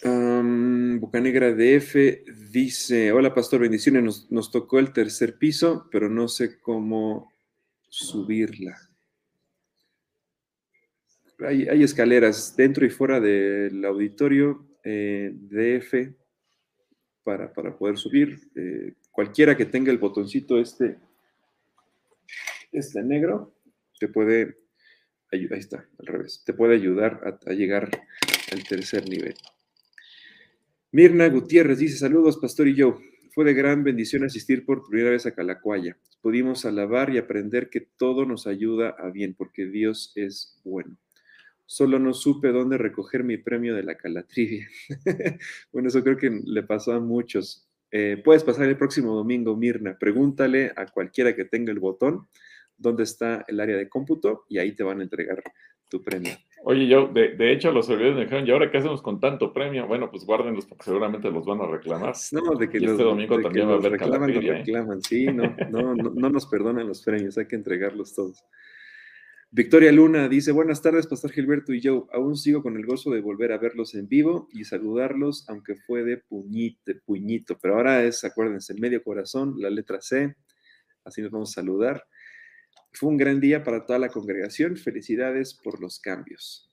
Um, Bocanegra DF dice, hola pastor, bendiciones, nos, nos tocó el tercer piso, pero no sé cómo subirla hay, escaleras dentro y fuera del auditorio eh, DF para, poder subir. Eh, cualquiera que tenga el botoncito este, este negro, te puede ahí está, al revés, te puede ayudar a, llegar al tercer nivel. Mirna Gutiérrez dice, saludos, Pastor y yo. Fue de gran bendición asistir por primera vez a Calacuaya. Pudimos alabar y aprender que todo nos ayuda a bien, porque Dios es bueno. Solo no supe dónde recoger mi premio de la Calatrivia. [laughs] bueno, eso creo que le pasó a muchos. Eh, puedes pasar el próximo domingo, Mirna. Pregúntale a cualquiera que tenga el botón dónde está el área de cómputo y ahí te van a entregar tu premio. Oye, yo, de, hecho, los servidores me dijeron, ¿y ahora qué hacemos con tanto premio? Bueno, pues guárdenlos porque seguramente los van a reclamar. No, de que este domingo también va a haber reclaman, ¿eh? reclaman. Sí, no, no, no, no nos perdonan los premios, hay que entregarlos todos. Victoria Luna dice, buenas tardes, Pastor Gilberto y yo. Aún sigo con el gozo de volver a verlos en vivo y saludarlos, aunque fue de puñito, puñito. Pero ahora es, acuérdense, medio corazón, la letra C. Así nos vamos a saludar. Fue un gran día para toda la congregación. Felicidades por los cambios.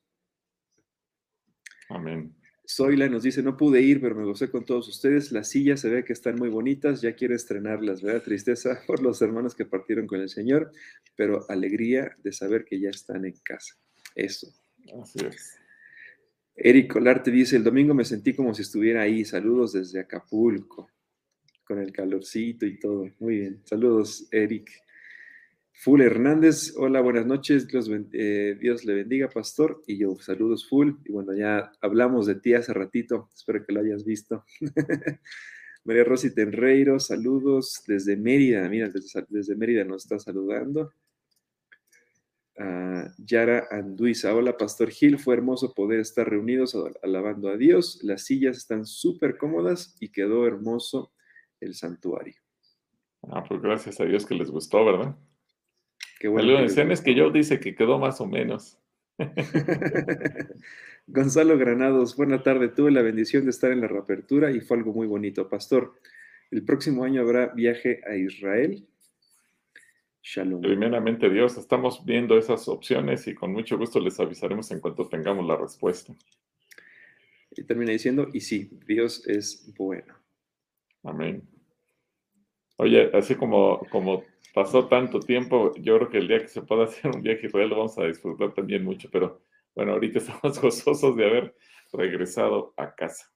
Amén. Zoila nos dice, no pude ir, pero me gocé con todos ustedes. Las sillas se ve que están muy bonitas, ya quiero estrenarlas, ¿verdad? Tristeza [laughs] por los hermanos que partieron con el Señor, pero alegría de saber que ya están en casa. Eso. Así es. Eric Colarte dice, el domingo me sentí como si estuviera ahí. Saludos desde Acapulco, con el calorcito y todo. Muy bien. Saludos, Eric. Full Hernández, hola, buenas noches, eh, Dios, le bendiga, pastor, y yo, saludos Full, y bueno, ya hablamos de ti hace ratito, espero que lo hayas visto. [laughs] María Rosy Tenreiro, saludos desde Mérida, mira, desde, Mérida nos está saludando. Ah, Yara Anduiza, hola Pastor Gil, fue hermoso poder estar reunidos alabando a Dios, las sillas están súper cómodas y quedó hermoso el santuario. Ah, pues gracias a Dios que les gustó, ¿verdad? Qué bueno. es que yo dice que quedó más o menos. [laughs] Gonzalo Granados, buena tarde. Tuve la bendición de estar en la reapertura y fue algo muy bonito. Pastor, el próximo año habrá viaje a Israel. Shalom. Primeramente, Dios, estamos viendo esas opciones y con mucho gusto les avisaremos en cuanto tengamos la respuesta. Y termina diciendo, y sí, Dios es bueno. Amén. Oye, así como, como pasó tanto tiempo, yo creo que el día que se pueda [laughs] hacer un viaje a Israel lo vamos a disfrutar también mucho, pero bueno, ahorita [laughs] estamos gozosos de haber regresado a casa.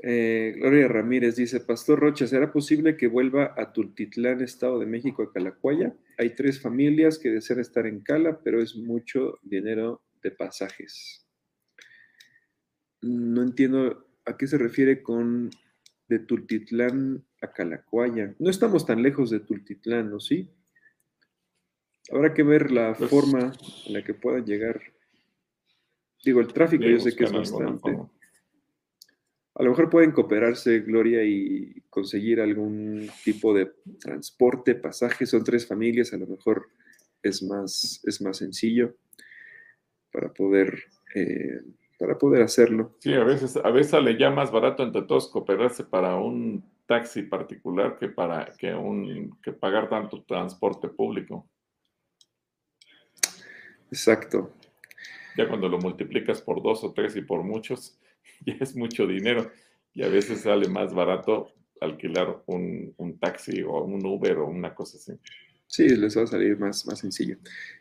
Eh, Gloria Ramírez dice, Pastor Rocha, ¿será posible que vuelva a Tultitlán, Estado de México, a Calacuaya? Hay tres familias que desean estar en Cala, pero es mucho dinero de pasajes. No entiendo a qué se refiere con de Tultitlán a Calacuaya. No estamos tan lejos de Tultitlán, ¿no? Sí. Habrá que ver la Pues- forma en la que puedan llegar. Digo, el tráfico yo sé que es bastante. A lo mejor pueden cooperarse, Gloria, y conseguir algún tipo de transporte, pasaje. Son tres familias, a lo mejor es más, es más sencillo para poder, eh, para poder hacerlo. Sí, a veces, a veces sale ya más barato entre todos cooperarse para un taxi particular que para que un que pagar tanto transporte público. Exacto. Ya cuando lo multiplicas por dos o tres y por muchos, [laughs] ya es mucho dinero. Y a veces sale más barato alquilar un, un taxi o un Uber o una cosa así. Sí, les va a salir más, más sencillo.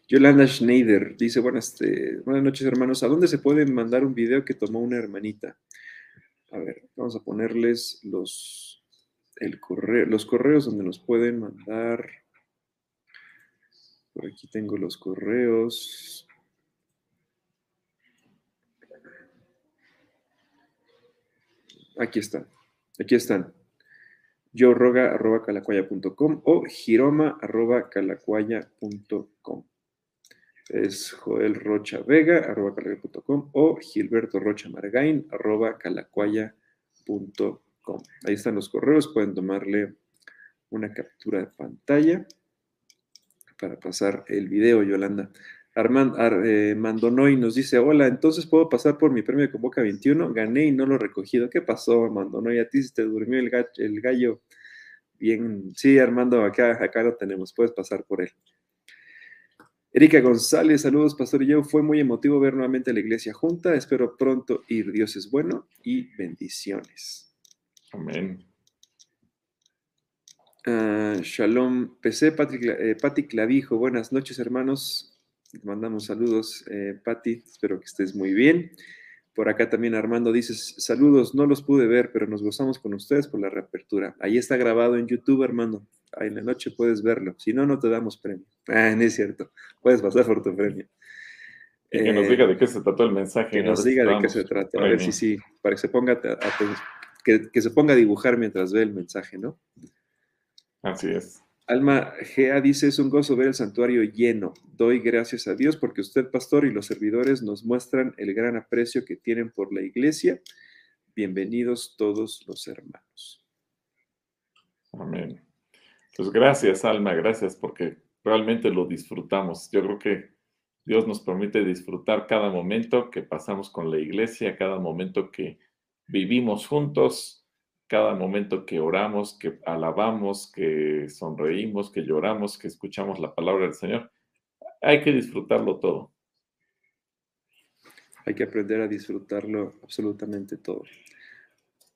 Yolanda Schneider dice, buenas, este, buenas noches hermanos, ¿a dónde se puede mandar un video que tomó una hermanita? A ver, vamos a ponerles los, el correo, los correos donde nos pueden mandar. Por aquí tengo los correos. Aquí están, aquí están yoroga.calacuaya.com o giroma.calacuaya.com. Es Joel Rocha Vega, arroba calacuaya.com o Gilberto Rocha Margain, arroba calacuaya.com. Ahí están los correos, pueden tomarle una captura de pantalla para pasar el video, Yolanda. Armand Ar- eh, Mandonoy nos dice, hola, entonces puedo pasar por mi premio de Convoca 21, gané y no lo he recogido. ¿Qué pasó, Mandonoy? A ti se te durmió el, ga- el gallo. Bien, sí, Armando, acá, acá lo tenemos, puedes pasar por él. Erika González, saludos, Pastor y yo. Fue muy emotivo ver nuevamente la iglesia junta. Espero pronto ir. Dios es bueno y bendiciones. Amén. Ah, shalom, PC, Pati, eh, Pati Clavijo, buenas noches hermanos, te mandamos saludos, eh, Pati, espero que estés muy bien. Por acá también Armando dice, saludos, no los pude ver, pero nos gozamos con ustedes por la reapertura. Ahí está grabado en YouTube, Armando, ahí en la noche puedes verlo, si no, no te damos premio. Ah, no es cierto, puedes pasar por tu premio. Y que nos Eh, diga de qué se trató el mensaje. que nos diga de qué se trata, a ver premio. si sí, para que se ponga, a- a- que, que se ponga a dibujar mientras ve el mensaje, ¿no? Así es. Alma Gea dice, es un gozo ver el santuario lleno. Doy gracias a Dios porque usted, pastor, y los servidores nos muestran el gran aprecio que tienen por la iglesia. Bienvenidos todos los hermanos. Amén. Pues gracias, Alma, gracias, porque realmente lo disfrutamos. Yo creo que Dios nos permite disfrutar cada momento que pasamos con la iglesia, cada momento que vivimos juntos, cada momento que oramos, que alabamos, que sonreímos, que lloramos, que escuchamos la palabra del Señor. Hay que disfrutarlo todo. Hay que aprender a disfrutarlo absolutamente todo.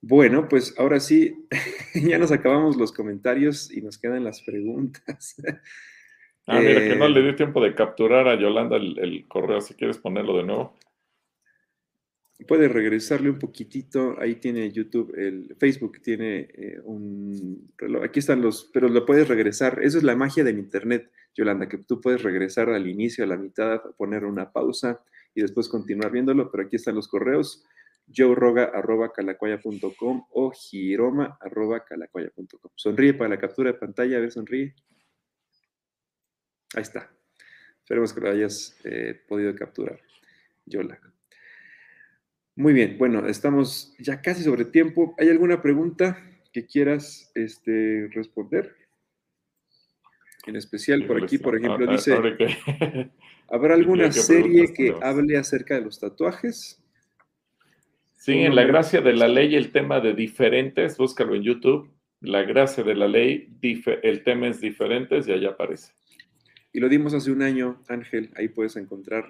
Bueno, pues ahora sí, [laughs] ya nos acabamos los comentarios y nos quedan las preguntas. Ah, mira, que no Eh, le di tiempo de capturar a Yolanda el, el correo, si quieres ponerlo de nuevo. Puede regresarle un poquitito, ahí tiene YouTube, el Facebook tiene eh, un reloj, aquí están los, pero lo puedes regresar, eso es la magia del Internet, Yolanda, que tú puedes regresar al inicio, a la mitad, poner una pausa y después continuar viéndolo, pero aquí están los correos, joeroga.calacuaya.com o giroma.calacuaya.com. Sonríe para la captura de pantalla, a ver, sonríe. Ahí está. Esperemos que lo hayas eh, podido capturar, Yola. Muy bien, bueno, estamos ya casi sobre tiempo. ¿Hay alguna pregunta que quieras este, responder? En especial por aquí, por ejemplo, Ahora- dice, [laughs] ¿habrá alguna ¿qué serie que hable acerca de los tatuajes? Sí, en la gracia de la ley, el tema de diferentes, búscalo en YouTube. La gracia de la ley, el tema es diferentes y allá aparece. Y lo dimos hace un año, Ángel, ahí puedes encontrar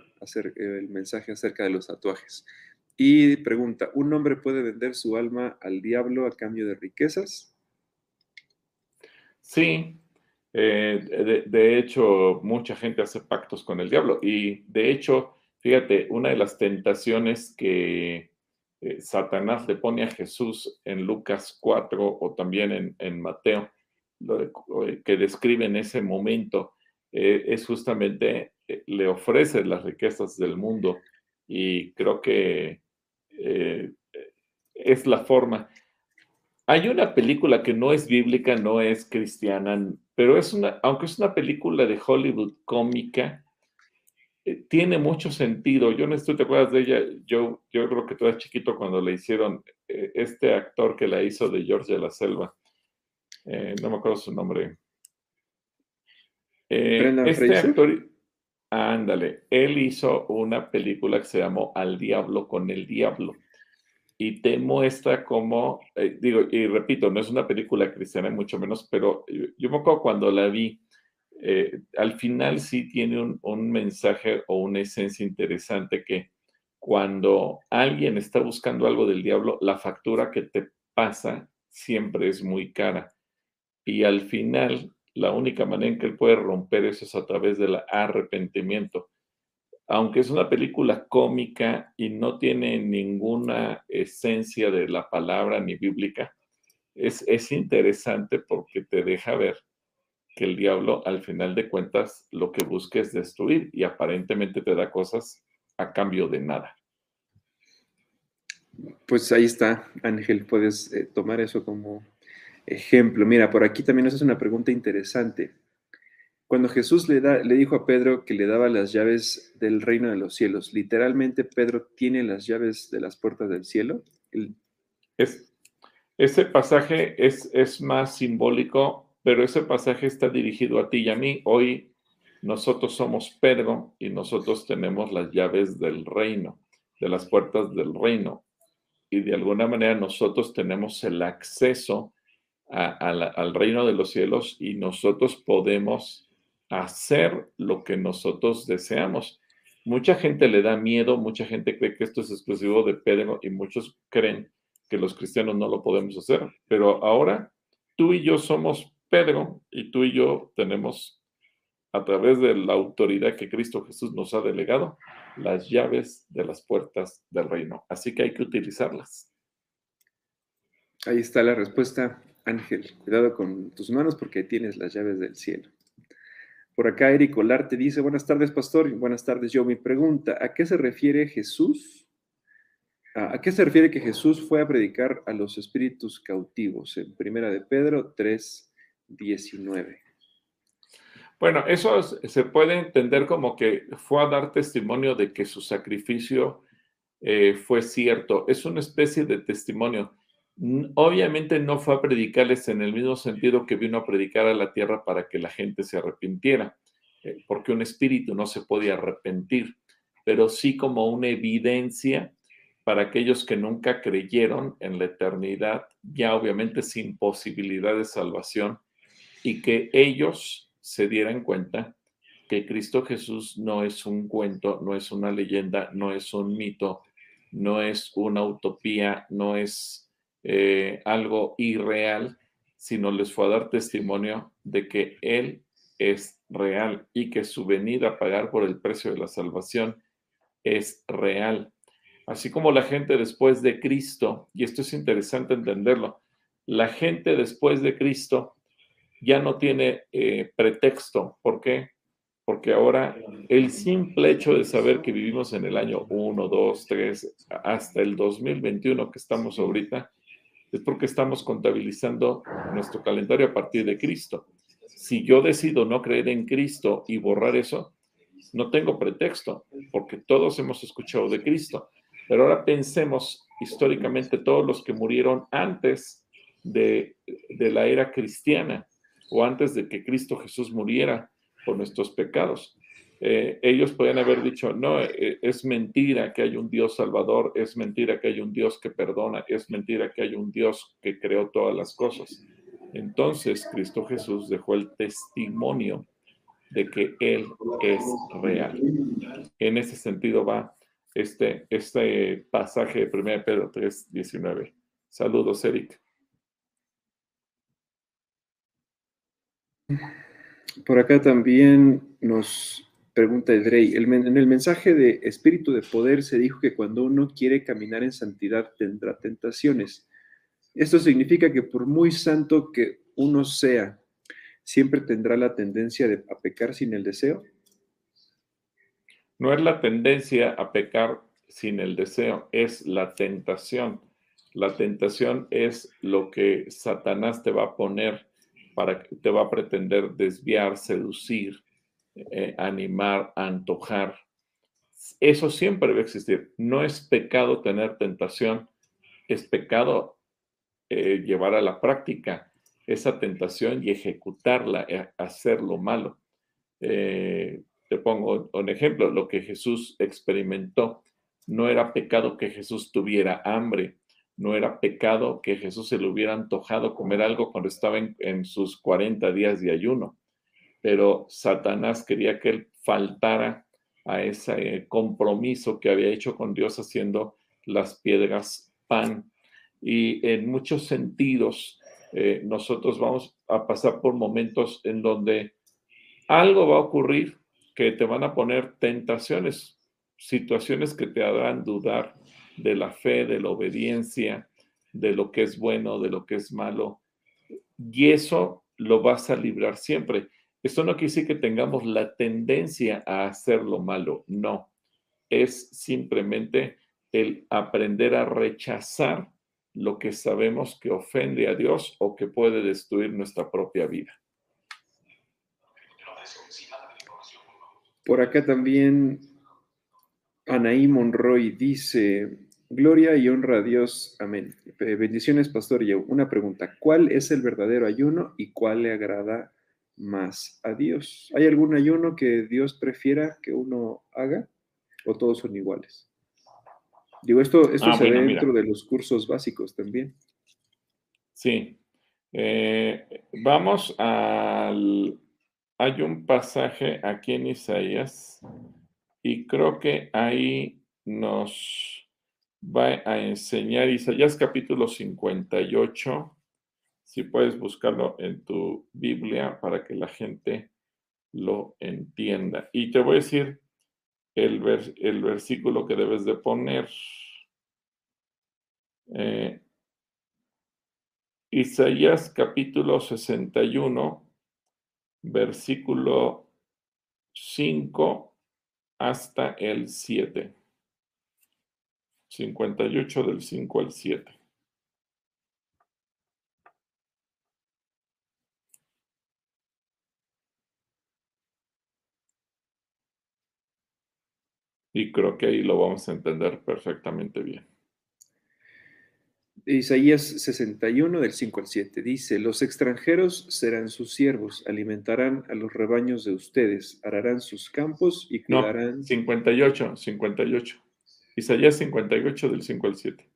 el mensaje acerca de los tatuajes. Y pregunta, ¿un hombre puede vender su alma al diablo a cambio de riquezas? Sí, eh, de, hecho, mucha gente hace pactos con el diablo. Y de hecho, fíjate, una de las tentaciones que eh, Satanás le pone a Jesús en Lucas 4 o también en, Mateo, de- que describe en ese momento, eh, es justamente, eh, le ofrece las riquezas del mundo y creo que eh, es la forma. Hay una película que no es bíblica, no es cristiana, pero es una, aunque es una película de Hollywood cómica, tiene mucho sentido. Yo no estoy, ¿te acuerdas de ella? Yo, yo creo que tú eras chiquito cuando le hicieron este actor que la hizo de George de la Selva. no me acuerdo su nombre. Eh, este actor, ándale, él hizo una película que se llamó Al Diablo con el Diablo y te muestra cómo, eh, digo, y repito, no es una película cristiana, mucho menos, pero yo, me acuerdo cuando la vi, eh, al final sí tiene un, un, mensaje o una esencia interesante que cuando alguien está buscando algo del diablo, la factura que te pasa siempre es muy cara. Y al final la única manera en que él puede romper eso es a través del arrepentimiento. Aunque es una película cómica y no tiene ninguna esencia de la palabra ni bíblica, es, es interesante porque te deja ver que el diablo al final de cuentas lo que busca es destruir y aparentemente te da cosas a cambio de nada. Pues ahí está, Ángel, puedes eh, tomar eso como ejemplo. Mira, por aquí también nos hace una pregunta interesante. Cuando Jesús le, da, le dijo a Pedro que le daba las llaves del reino de los cielos, literalmente Pedro tiene las llaves de las puertas del cielo. Es, ese pasaje es, es más simbólico, pero ese pasaje está dirigido a ti y a mí. Hoy nosotros somos Pedro y nosotros tenemos las llaves del reino, de las puertas del reino. Y de alguna manera nosotros tenemos el acceso al reino de los cielos y nosotros podemos hacer lo que nosotros deseamos. Mucha gente le da miedo, mucha gente cree que esto es exclusivo de Pedro y muchos creen que los cristianos no lo podemos hacer. Pero ahora tú y yo somos Pedro y tú y yo tenemos a través de la autoridad que Cristo Jesús nos ha delegado, las llaves de las puertas del reino. Así que hay que utilizarlas. Ahí está la respuesta. Ángel, cuidado con tus manos porque tienes las llaves del cielo. Por acá Eric Olarte dice, buenas tardes, pastor. Buenas tardes, yo. Mi pregunta, ¿a qué se refiere Jesús? ¿A qué se refiere que Jesús fue a predicar a los espíritus cautivos? En Primera de Pedro 3, 19. Bueno, eso se puede entender como que fue a dar testimonio de que su sacrificio eh, fue cierto. Es una especie de testimonio. Obviamente no fue a predicarles en el mismo sentido que vino a predicar a la tierra para que la gente se arrepintiera, eh, porque un espíritu no se podía arrepentir, pero sí como una evidencia para aquellos que nunca creyeron en la eternidad, ya obviamente sin posibilidad de salvación, y que ellos se dieran cuenta que Cristo Jesús no es un cuento, no es una leyenda, no es un mito, no es una utopía, no es eh, algo irreal, sino les fue a dar testimonio de que Él es real y que su venida a pagar por el precio de la salvación es real. Así como la gente después de Cristo, y esto es interesante entenderlo, la gente después de Cristo ya no tiene eh, pretexto. ¿Por qué? Porque ahora el simple hecho de saber que vivimos en el año 1, 2, 3, hasta el 2021 que estamos ahorita, es porque estamos contabilizando nuestro calendario a partir de Cristo. Si yo decido no creer en Cristo y borrar eso, no tengo pretexto, porque todos hemos escuchado de Cristo. Pero ahora pensemos históricamente todos los que murieron antes de, de la era cristiana o antes de que Cristo Jesús muriera por nuestros pecados. Eh, ellos podrían haber dicho, no, eh, es mentira que hay un Dios salvador, es mentira que hay un Dios que perdona, es mentira que hay un Dios que creó todas las cosas. Entonces Cristo Jesús dejó el testimonio de que Él es real. En ese sentido va este, este pasaje de 1 Pedro 3, 19. Saludos, Eric. Por acá también nos Pregunta Edrey, en el mensaje de espíritu de poder se dijo que cuando uno quiere caminar en santidad tendrá tentaciones. Esto significa que por muy santo que uno sea, siempre tendrá la tendencia de, a pecar sin el deseo? No es la tendencia a pecar sin el deseo, es la tentación. La tentación es lo que Satanás te va a poner para que te va a pretender desviar, seducir, eh, animar, antojar. Eso siempre va a existir. No es pecado tener tentación, es pecado eh, llevar a la práctica esa tentación y ejecutarla, eh, hacer lo malo. te pongo un ejemplo, lo que Jesús experimentó. No era pecado que Jesús tuviera hambre, no era pecado que Jesús se le hubiera antojado comer algo cuando estaba en, sus 40 días de ayuno, pero Satanás quería que él faltara a ese compromiso que había hecho con Dios haciendo las piedras pan. Y en muchos sentidos, eh, nosotros vamos a pasar por momentos en donde algo va a ocurrir que te van a poner tentaciones, situaciones que te harán dudar de la fe, de la obediencia, de lo que es bueno, de lo que es malo. Y eso lo vas a librar siempre. Esto no quiere decir que tengamos la tendencia a hacer lo malo, no. Es simplemente el aprender a rechazar lo que sabemos que ofende a Dios o que puede destruir nuestra propia vida. Por acá también Anaí Monroy dice, Gloria y honra a Dios. Amén. Bendiciones, Pastor. Y una pregunta. ¿Cuál es el verdadero ayuno y cuál le agrada más a Dios? ¿Hay algún ayuno que Dios prefiera que uno haga o todos son iguales? Digo, esto, esto ah, se ve dentro de los cursos básicos también. Sí. Eh, vamos al... Hay un pasaje aquí en Isaías y creo que ahí nos va a enseñar Isaías capítulo 58. Si puedes buscarlo en tu Biblia para que la gente lo entienda. Y te voy a decir el, el versículo que debes de poner. Eh, Isaías capítulo 61, versículo 5 hasta el 7. 58 del 5 al 7. Y creo que ahí lo vamos a entender perfectamente bien. Isaías 61 del 5 al 7 dice, los extranjeros serán sus siervos, alimentarán a los rebaños de ustedes, ararán sus campos y cuidarán... No, 58, 58. Isaías 58 del 5 al 7.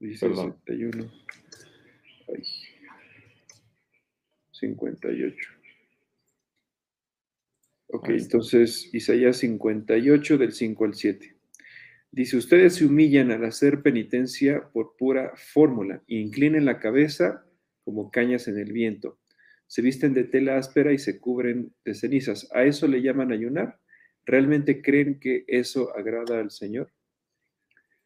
Dice 61. 58. Ok, entonces Isaías 58 del 5 al 7. Dice, ustedes se humillan al hacer penitencia por pura fórmula e inclinen la cabeza como cañas en el viento. Se visten de tela áspera y se cubren de cenizas. ¿A eso le llaman ayunar? ¿Realmente creen que eso agrada al Señor?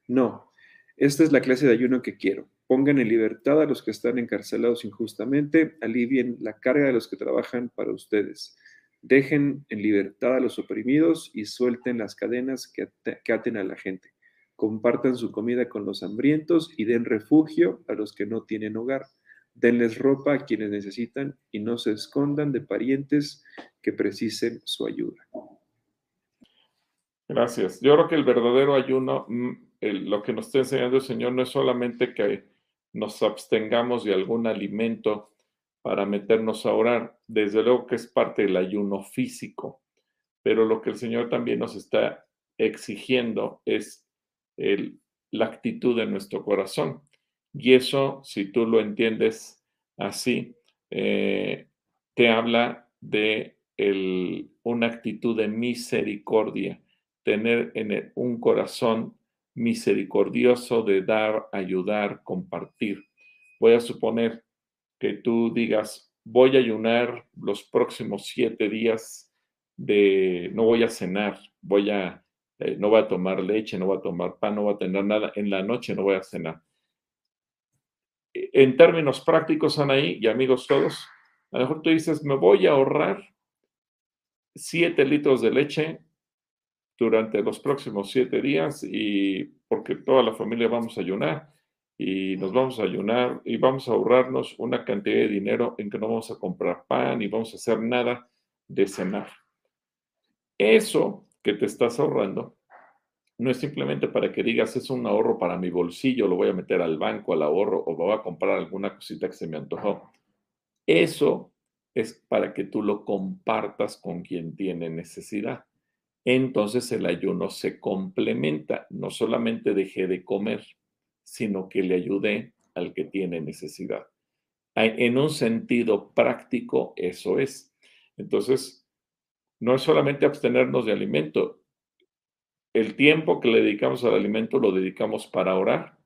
No, esta es la clase de ayuno que quiero. Pongan en libertad a los que están encarcelados injustamente, alivien la carga de los que trabajan para ustedes. Dejen en libertad a los oprimidos y suelten las cadenas que, aten a la gente. Compartan su comida con los hambrientos y den refugio a los que no tienen hogar. Denles ropa a quienes necesitan y no se escondan de parientes que precisen su ayuda. Gracias. Yo creo que el verdadero ayuno mm, lo que nos está enseñando el Señor no es solamente que nos abstengamos de algún alimento para meternos a orar, desde luego que es parte del ayuno físico, pero lo que el Señor también nos está exigiendo es la actitud de nuestro corazón. Y eso, si tú lo entiendes así, eh, te habla de una actitud de misericordia, tener en un corazón misericordioso de dar, ayudar, compartir. Voy a suponer que tú digas, voy a ayunar los próximos siete días de, no voy a cenar, voy a, eh, no voy a tomar leche, no voy a tomar pan, no voy a tener nada, en la noche no voy a cenar. En términos prácticos, Anaí y amigos todos, A lo mejor tú dices, me voy a ahorrar 7 litros de leche durante los próximos 7 días y porque toda la familia vamos a ayunar y nos vamos a ayunar y vamos a ahorrarnos una cantidad de dinero en que no vamos a comprar pan y vamos a hacer nada de cenar. Eso que te estás ahorrando no es simplemente para que digas es un ahorro para mi bolsillo, lo voy a meter al banco, al ahorro o voy a comprar alguna cosita que se me antojó. Eso es para que tú lo compartas con quien tiene necesidad. Entonces el ayuno se complementa, no solamente dejé de comer, sino que le ayude al que tiene necesidad. En un sentido práctico, eso es. Entonces, no es solamente abstenernos de alimento. El tiempo que le dedicamos al alimento lo dedicamos para orar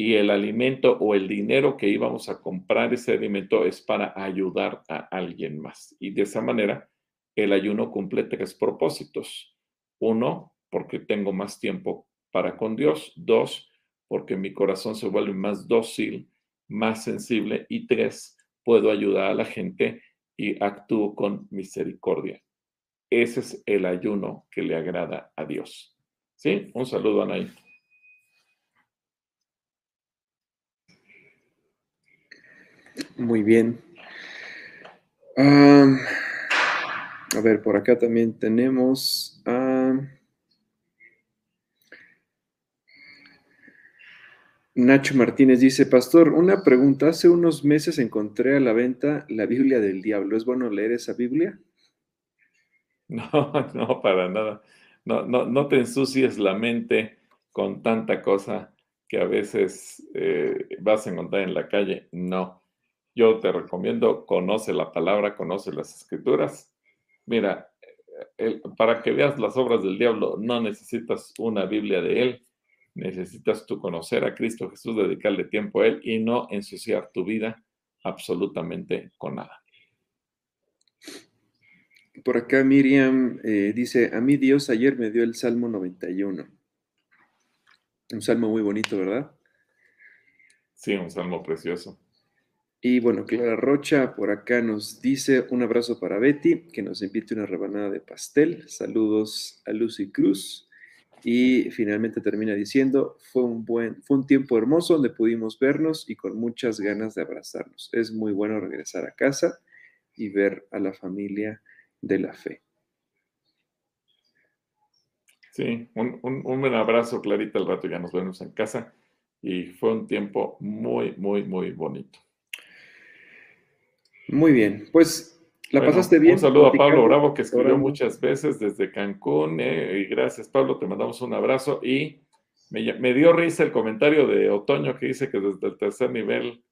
y el alimento o el dinero que íbamos a comprar ese alimento es para ayudar a alguien más. Y de esa manera, el ayuno cumple tres propósitos. Uno, porque tengo más tiempo para con Dios. Dos, porque mi corazón se vuelve más dócil, más sensible. Y tres, puedo ayudar a la gente y actúo con misericordia. Ese es el ayuno que le agrada a Dios. ¿Sí? Un saludo, Anaí. Muy bien. a ver, por acá también tenemos Nacho Martínez dice, Pastor, una pregunta. Hace unos meses encontré a la venta la Biblia del Diablo. ¿Es bueno leer esa Biblia? [laughs] No, no, para nada. No, no, no te ensucies la mente con tanta cosa que a veces eh, vas a encontrar en la calle. No. Yo te recomiendo, conoce la palabra, conoce las escrituras. Mira, para que veas las obras del diablo, no necesitas una Biblia de él Necesitas tú conocer a Cristo Jesús, dedicarle tiempo a Él y no ensuciar tu vida absolutamente con nada. Por acá Miriam eh, dice, a mí Dios ayer me dio el Salmo 91. Un salmo muy bonito, ¿verdad? Sí, un salmo precioso. Y bueno, Clara Rocha por acá nos dice un abrazo para Betty, que nos invite una rebanada de pastel. Saludos a Lucy Cruz. Y finalmente termina diciendo, fue un, buen, fue un tiempo hermoso donde pudimos vernos y con muchas ganas de abrazarnos. Es muy bueno regresar a casa y ver a la familia de la fe. Sí, un, buen abrazo, Clarita, al rato ya nos vemos en casa y fue un tiempo muy, muy, muy bonito. Muy bien, pues ¿La pasaste bien? Un saludo a Pablo Bravo, que escribió muchas veces desde Cancún. Eh, y gracias, Pablo, te mandamos un abrazo. Y me, dio risa el comentario de Otoño que dice que desde el tercer nivel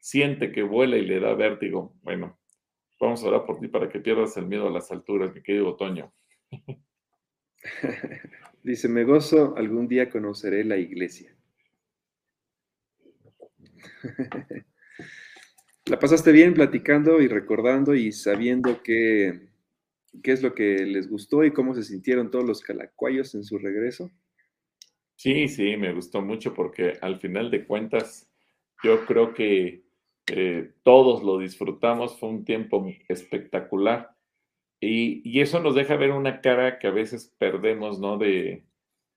siente que vuela y le da vértigo. Bueno, vamos a orar por ti para que pierdas el miedo a las alturas, mi querido Otoño. [laughs] dice, me gozo, algún día conoceré la iglesia. [laughs] ¿La pasaste bien platicando y recordando y sabiendo qué, qué es lo que les gustó y cómo se sintieron todos los calacuayos en su regreso? Sí, sí, me gustó mucho porque al final de cuentas yo creo que eh, todos lo disfrutamos, fue un tiempo espectacular y, y, eso nos deja ver una cara que a veces perdemos, ¿no? De,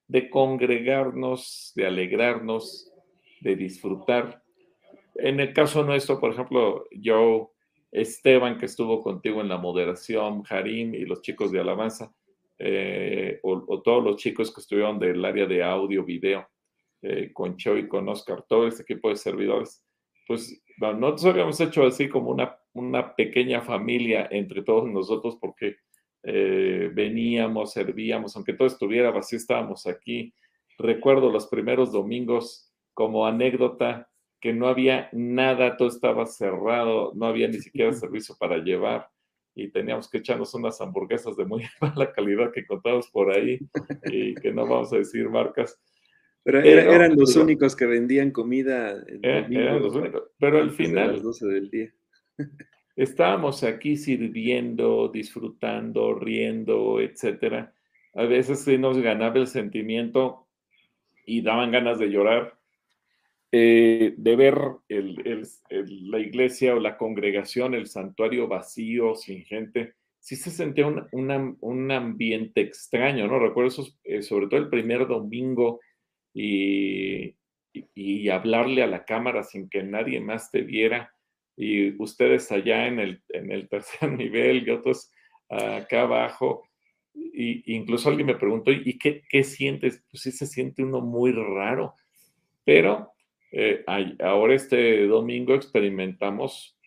de congregarnos, de alegrarnos, de disfrutar. En el caso nuestro, por ejemplo, yo, Esteban, que estuvo contigo en la moderación, Harim y los chicos de Alabanza, eh, o, todos los chicos que estuvieron del área de audio, video, eh, con Cho con Oscar, todo este equipo de servidores, pues nosotros habíamos hecho así como una, una pequeña familia entre todos nosotros porque eh, veníamos, servíamos, aunque todo estuviera vacío, estábamos aquí. Recuerdo los primeros domingos como anécdota, que no había nada, todo estaba cerrado, no había ni siquiera servicio para llevar y teníamos que echarnos unas hamburguesas de muy [laughs] mala calidad que encontramos por ahí y que no vamos a decir marcas. Pero, eran los únicos que vendían comida. eran los únicos. Pero al final. A las 12 del día. estábamos aquí sirviendo, disfrutando, riendo, etcétera. A veces sí nos ganaba el sentimiento y daban ganas de llorar eh, de ver la iglesia o la congregación, el santuario vacío, sin gente, sí se sentía un, ambiente extraño, ¿no? Recuerdo eso, eh, sobre todo el primer domingo y, hablarle a la cámara sin que nadie más te viera y ustedes allá en el, en el [laughs] tercer nivel y otros acá abajo. Y, incluso alguien me preguntó, ¿y qué, qué sientes? Pues sí se siente uno muy raro, pero eh, ahora este domingo experimentamos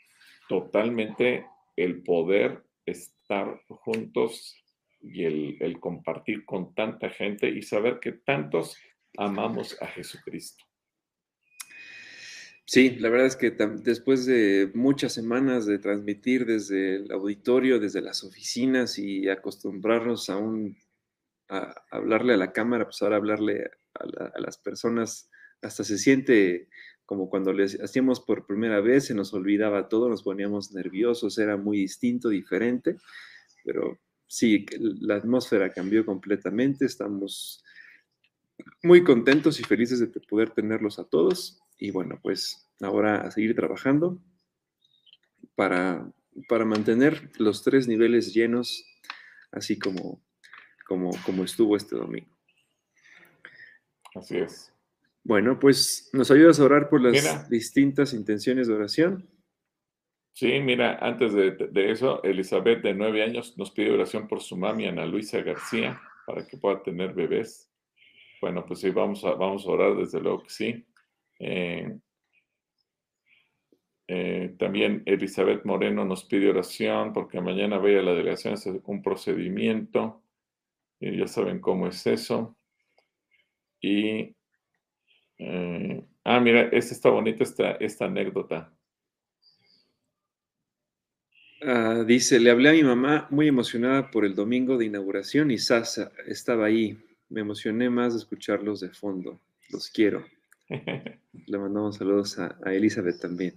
totalmente el poder estar juntos y el, compartir con tanta gente y saber que tantos amamos a Jesucristo. Sí, la verdad es que después de muchas semanas de transmitir desde el auditorio, desde las oficinas y acostumbrarnos a, a hablarle a la cámara, pues ahora hablarle a las personas hasta se siente como cuando le hacíamos por primera vez, se nos olvidaba todo, nos poníamos nerviosos, era muy distinto, diferente, pero sí, la atmósfera cambió completamente, estamos muy contentos y felices de poder tenerlos a todos y bueno, pues ahora a seguir trabajando para, para mantener los tres niveles llenos, así como, como, como estuvo este domingo. Así es. Bueno, pues nos ayudas a orar por las distintas intenciones de oración. Sí, mira, antes de, eso, Elizabeth, de nueve años, nos pide oración por su mami, Ana Luisa García, para que pueda tener bebés. Bueno, pues sí, vamos a, vamos a orar, desde luego que sí. Eh, eh, también Elizabeth Moreno nos pide oración porque mañana vaya a la delegación hacer un procedimiento. Y ya saben cómo es eso. Y eh, ah, mira, esta está bonita esta, esta anécdota. Ah, dice, le hablé a mi mamá muy emocionada por el domingo de inauguración y Sasa estaba ahí. Me emocioné más de escucharlos de fondo. Los quiero. [laughs] le mandamos saludos a, Elizabeth también.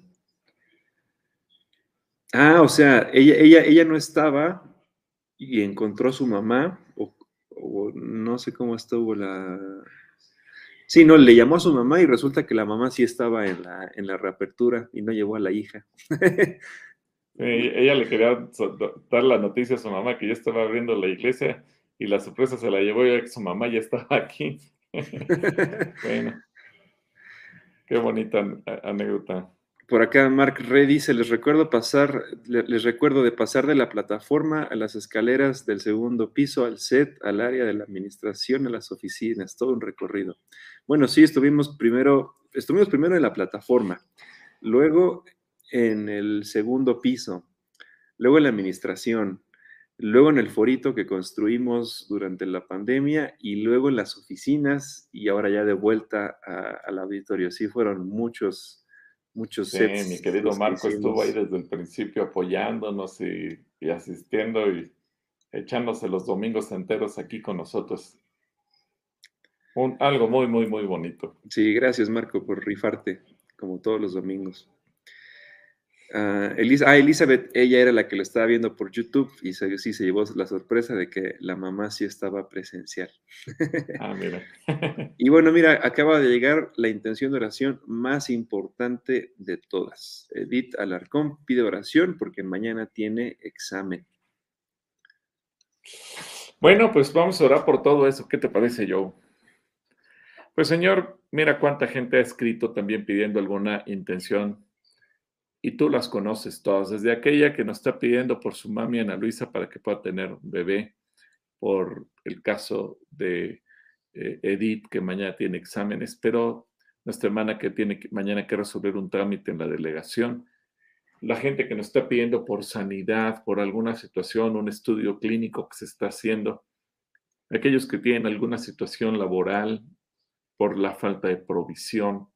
Ah, o sea, ella, ella, ella no estaba y encontró a su mamá, o no sé cómo estuvo la, Sí, no, le llamó a su mamá y resulta que la mamá sí estaba en la, en la reapertura y no llevó a la hija. [laughs] ella le quería dar la noticia a su mamá que ya estaba abriendo la iglesia y la sorpresa se la llevó ya que su mamá ya estaba aquí. [laughs] bueno, qué bonita anécdota. Por acá Mark Red dice, les recuerdo pasar, les recuerdo de pasar de la plataforma a las escaleras del segundo piso, al set, al área de la administración, a las oficinas, todo un recorrido. Bueno, sí, estuvimos primero, estuvimos primero en la plataforma, luego en el segundo piso, luego en la administración, luego en el forito que construimos durante la pandemia y luego en las oficinas y ahora ya de vuelta al auditorio. Sí, fueron muchos muchos sí, mi querido Marco estuvo ahí desde el principio apoyándonos y, asistiendo y echándose los domingos enteros aquí con nosotros. Un, algo muy, muy, muy bonito. Sí, gracias Marco por rifarte, como todos los domingos. Uh, Elizabeth, ella era la que lo estaba viendo por YouTube y se, sí se llevó la sorpresa de que la mamá sí estaba presencial. Ah, mira. [laughs] y bueno, mira, acaba de llegar la intención de oración más importante de todas. Edith Alarcón pide oración porque mañana tiene examen. Bueno, pues vamos a orar por todo eso. ¿Qué te parece, Joe? Pues Señor, mira cuánta gente ha escrito también pidiendo alguna intención y tú las conoces todas, desde aquella que nos está pidiendo por su mami Ana Luisa para que pueda tener un bebé, por el caso de eh, Edith que mañana tiene exámenes, pero nuestra hermana que tiene mañana que resolver un trámite en la delegación, la gente que nos está pidiendo por sanidad, por alguna situación, un estudio clínico que se está haciendo, aquellos que tienen alguna situación laboral por la falta de provisión,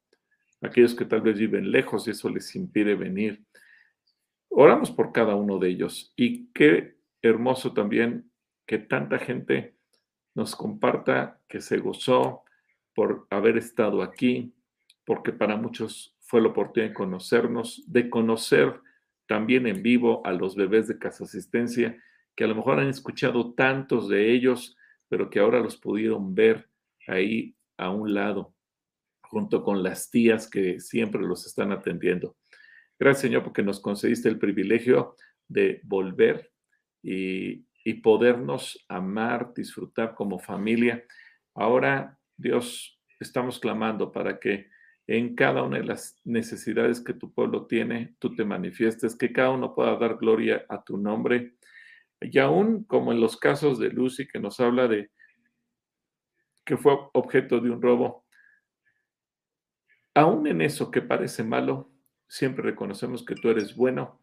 aquellos que tal vez viven lejos y eso les impide venir. Oramos por cada uno de ellos y qué hermoso también que tanta gente nos comparta que se gozó por haber estado aquí, porque para muchos fue la oportunidad de conocernos, de conocer también en vivo a los bebés de casa asistencia, que a lo mejor han escuchado tantos de ellos, pero que ahora los pudieron ver ahí a un lado junto con las tías que siempre los están atendiendo. Gracias, Señor, porque nos concediste el privilegio de volver y, y podernos amar, disfrutar como familia. Ahora, Dios, estamos clamando para que en cada una de las necesidades que tu pueblo tiene, tú te manifiestes, que cada uno pueda dar gloria a tu nombre. Y aún como en los casos de Lucy, que nos habla de que fue objeto de un robo, aún en eso que parece malo, siempre reconocemos que tú eres bueno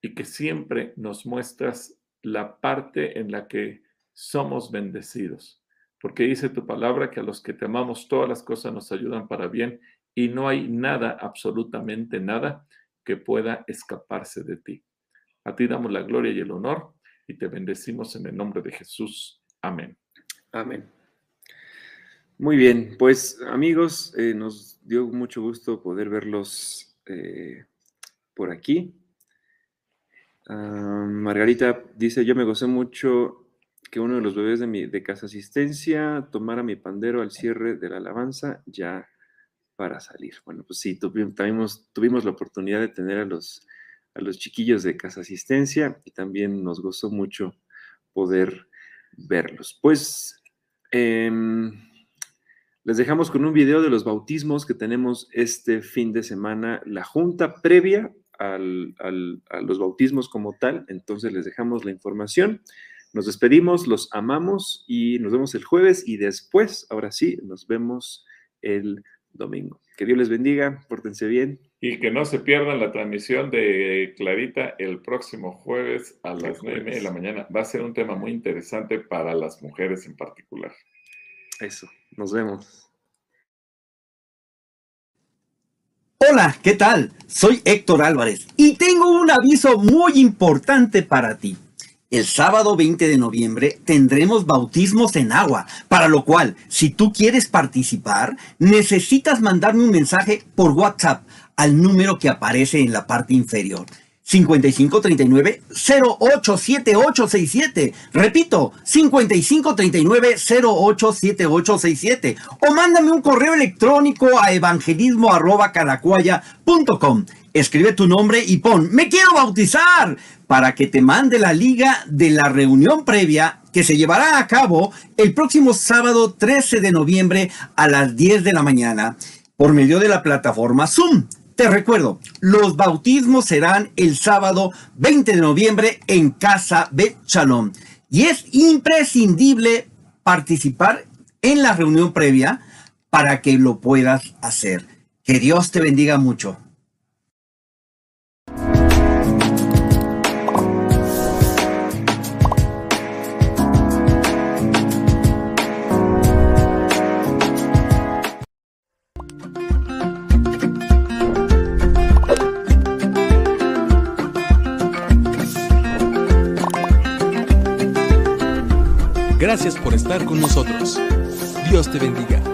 y que siempre nos muestras la parte en la que somos bendecidos. Porque dice tu palabra que a los que te amamos todas las cosas nos ayudan para bien y no hay nada, absolutamente nada, que pueda escaparse de ti. A ti damos la gloria y el honor y te bendecimos en el nombre de Jesús. Amén. Amén. Muy bien, pues amigos, eh, nos dio mucho gusto poder verlos eh, por aquí. Ah, Margarita dice, yo me gocé mucho que uno de los bebés de, mi, de casa asistencia tomara mi pandero al cierre de la alabanza, ya para salir. Bueno, pues sí, tuvimos, tuvimos la oportunidad de tener a los, a los chiquillos de Casa Asistencia y también nos gozó mucho poder verlos. Pues em, les dejamos con un video de los bautismos que tenemos este fin de semana, la junta previa a los bautismos como tal. Entonces les dejamos la información. Nos despedimos, los amamos y nos vemos el jueves y después, ahora sí, nos vemos el domingo. Que Dios les bendiga, pórtense bien. Y que no se pierdan la transmisión de Clarita el próximo jueves a las nueve de la mañana. Va a ser un tema muy interesante para las mujeres en particular. Eso, nos vemos. Hola, ¿qué tal? Soy Héctor Álvarez y tengo un aviso muy importante para ti. El sábado 20 de noviembre tendremos bautismos en agua, para lo cual, si tú quieres participar, necesitas mandarme un mensaje por WhatsApp al número que aparece en la parte inferior. 5539-087867. Repito, 5539-087867. O mándame un correo electrónico a evangelismo Escribe tu nombre y pon, me quiero bautizar, para que te mande la liga de la reunión previa que se llevará a cabo el próximo sábado 13 de noviembre a las 10 de la mañana por medio de la plataforma Zoom. Te recuerdo, los bautismos serán el sábado 20 de noviembre en Casa Bet Shalom. Y es imprescindible participar en la reunión previa para que lo puedas hacer. Que Dios te bendiga mucho. Estar con nosotros. Dios te bendiga.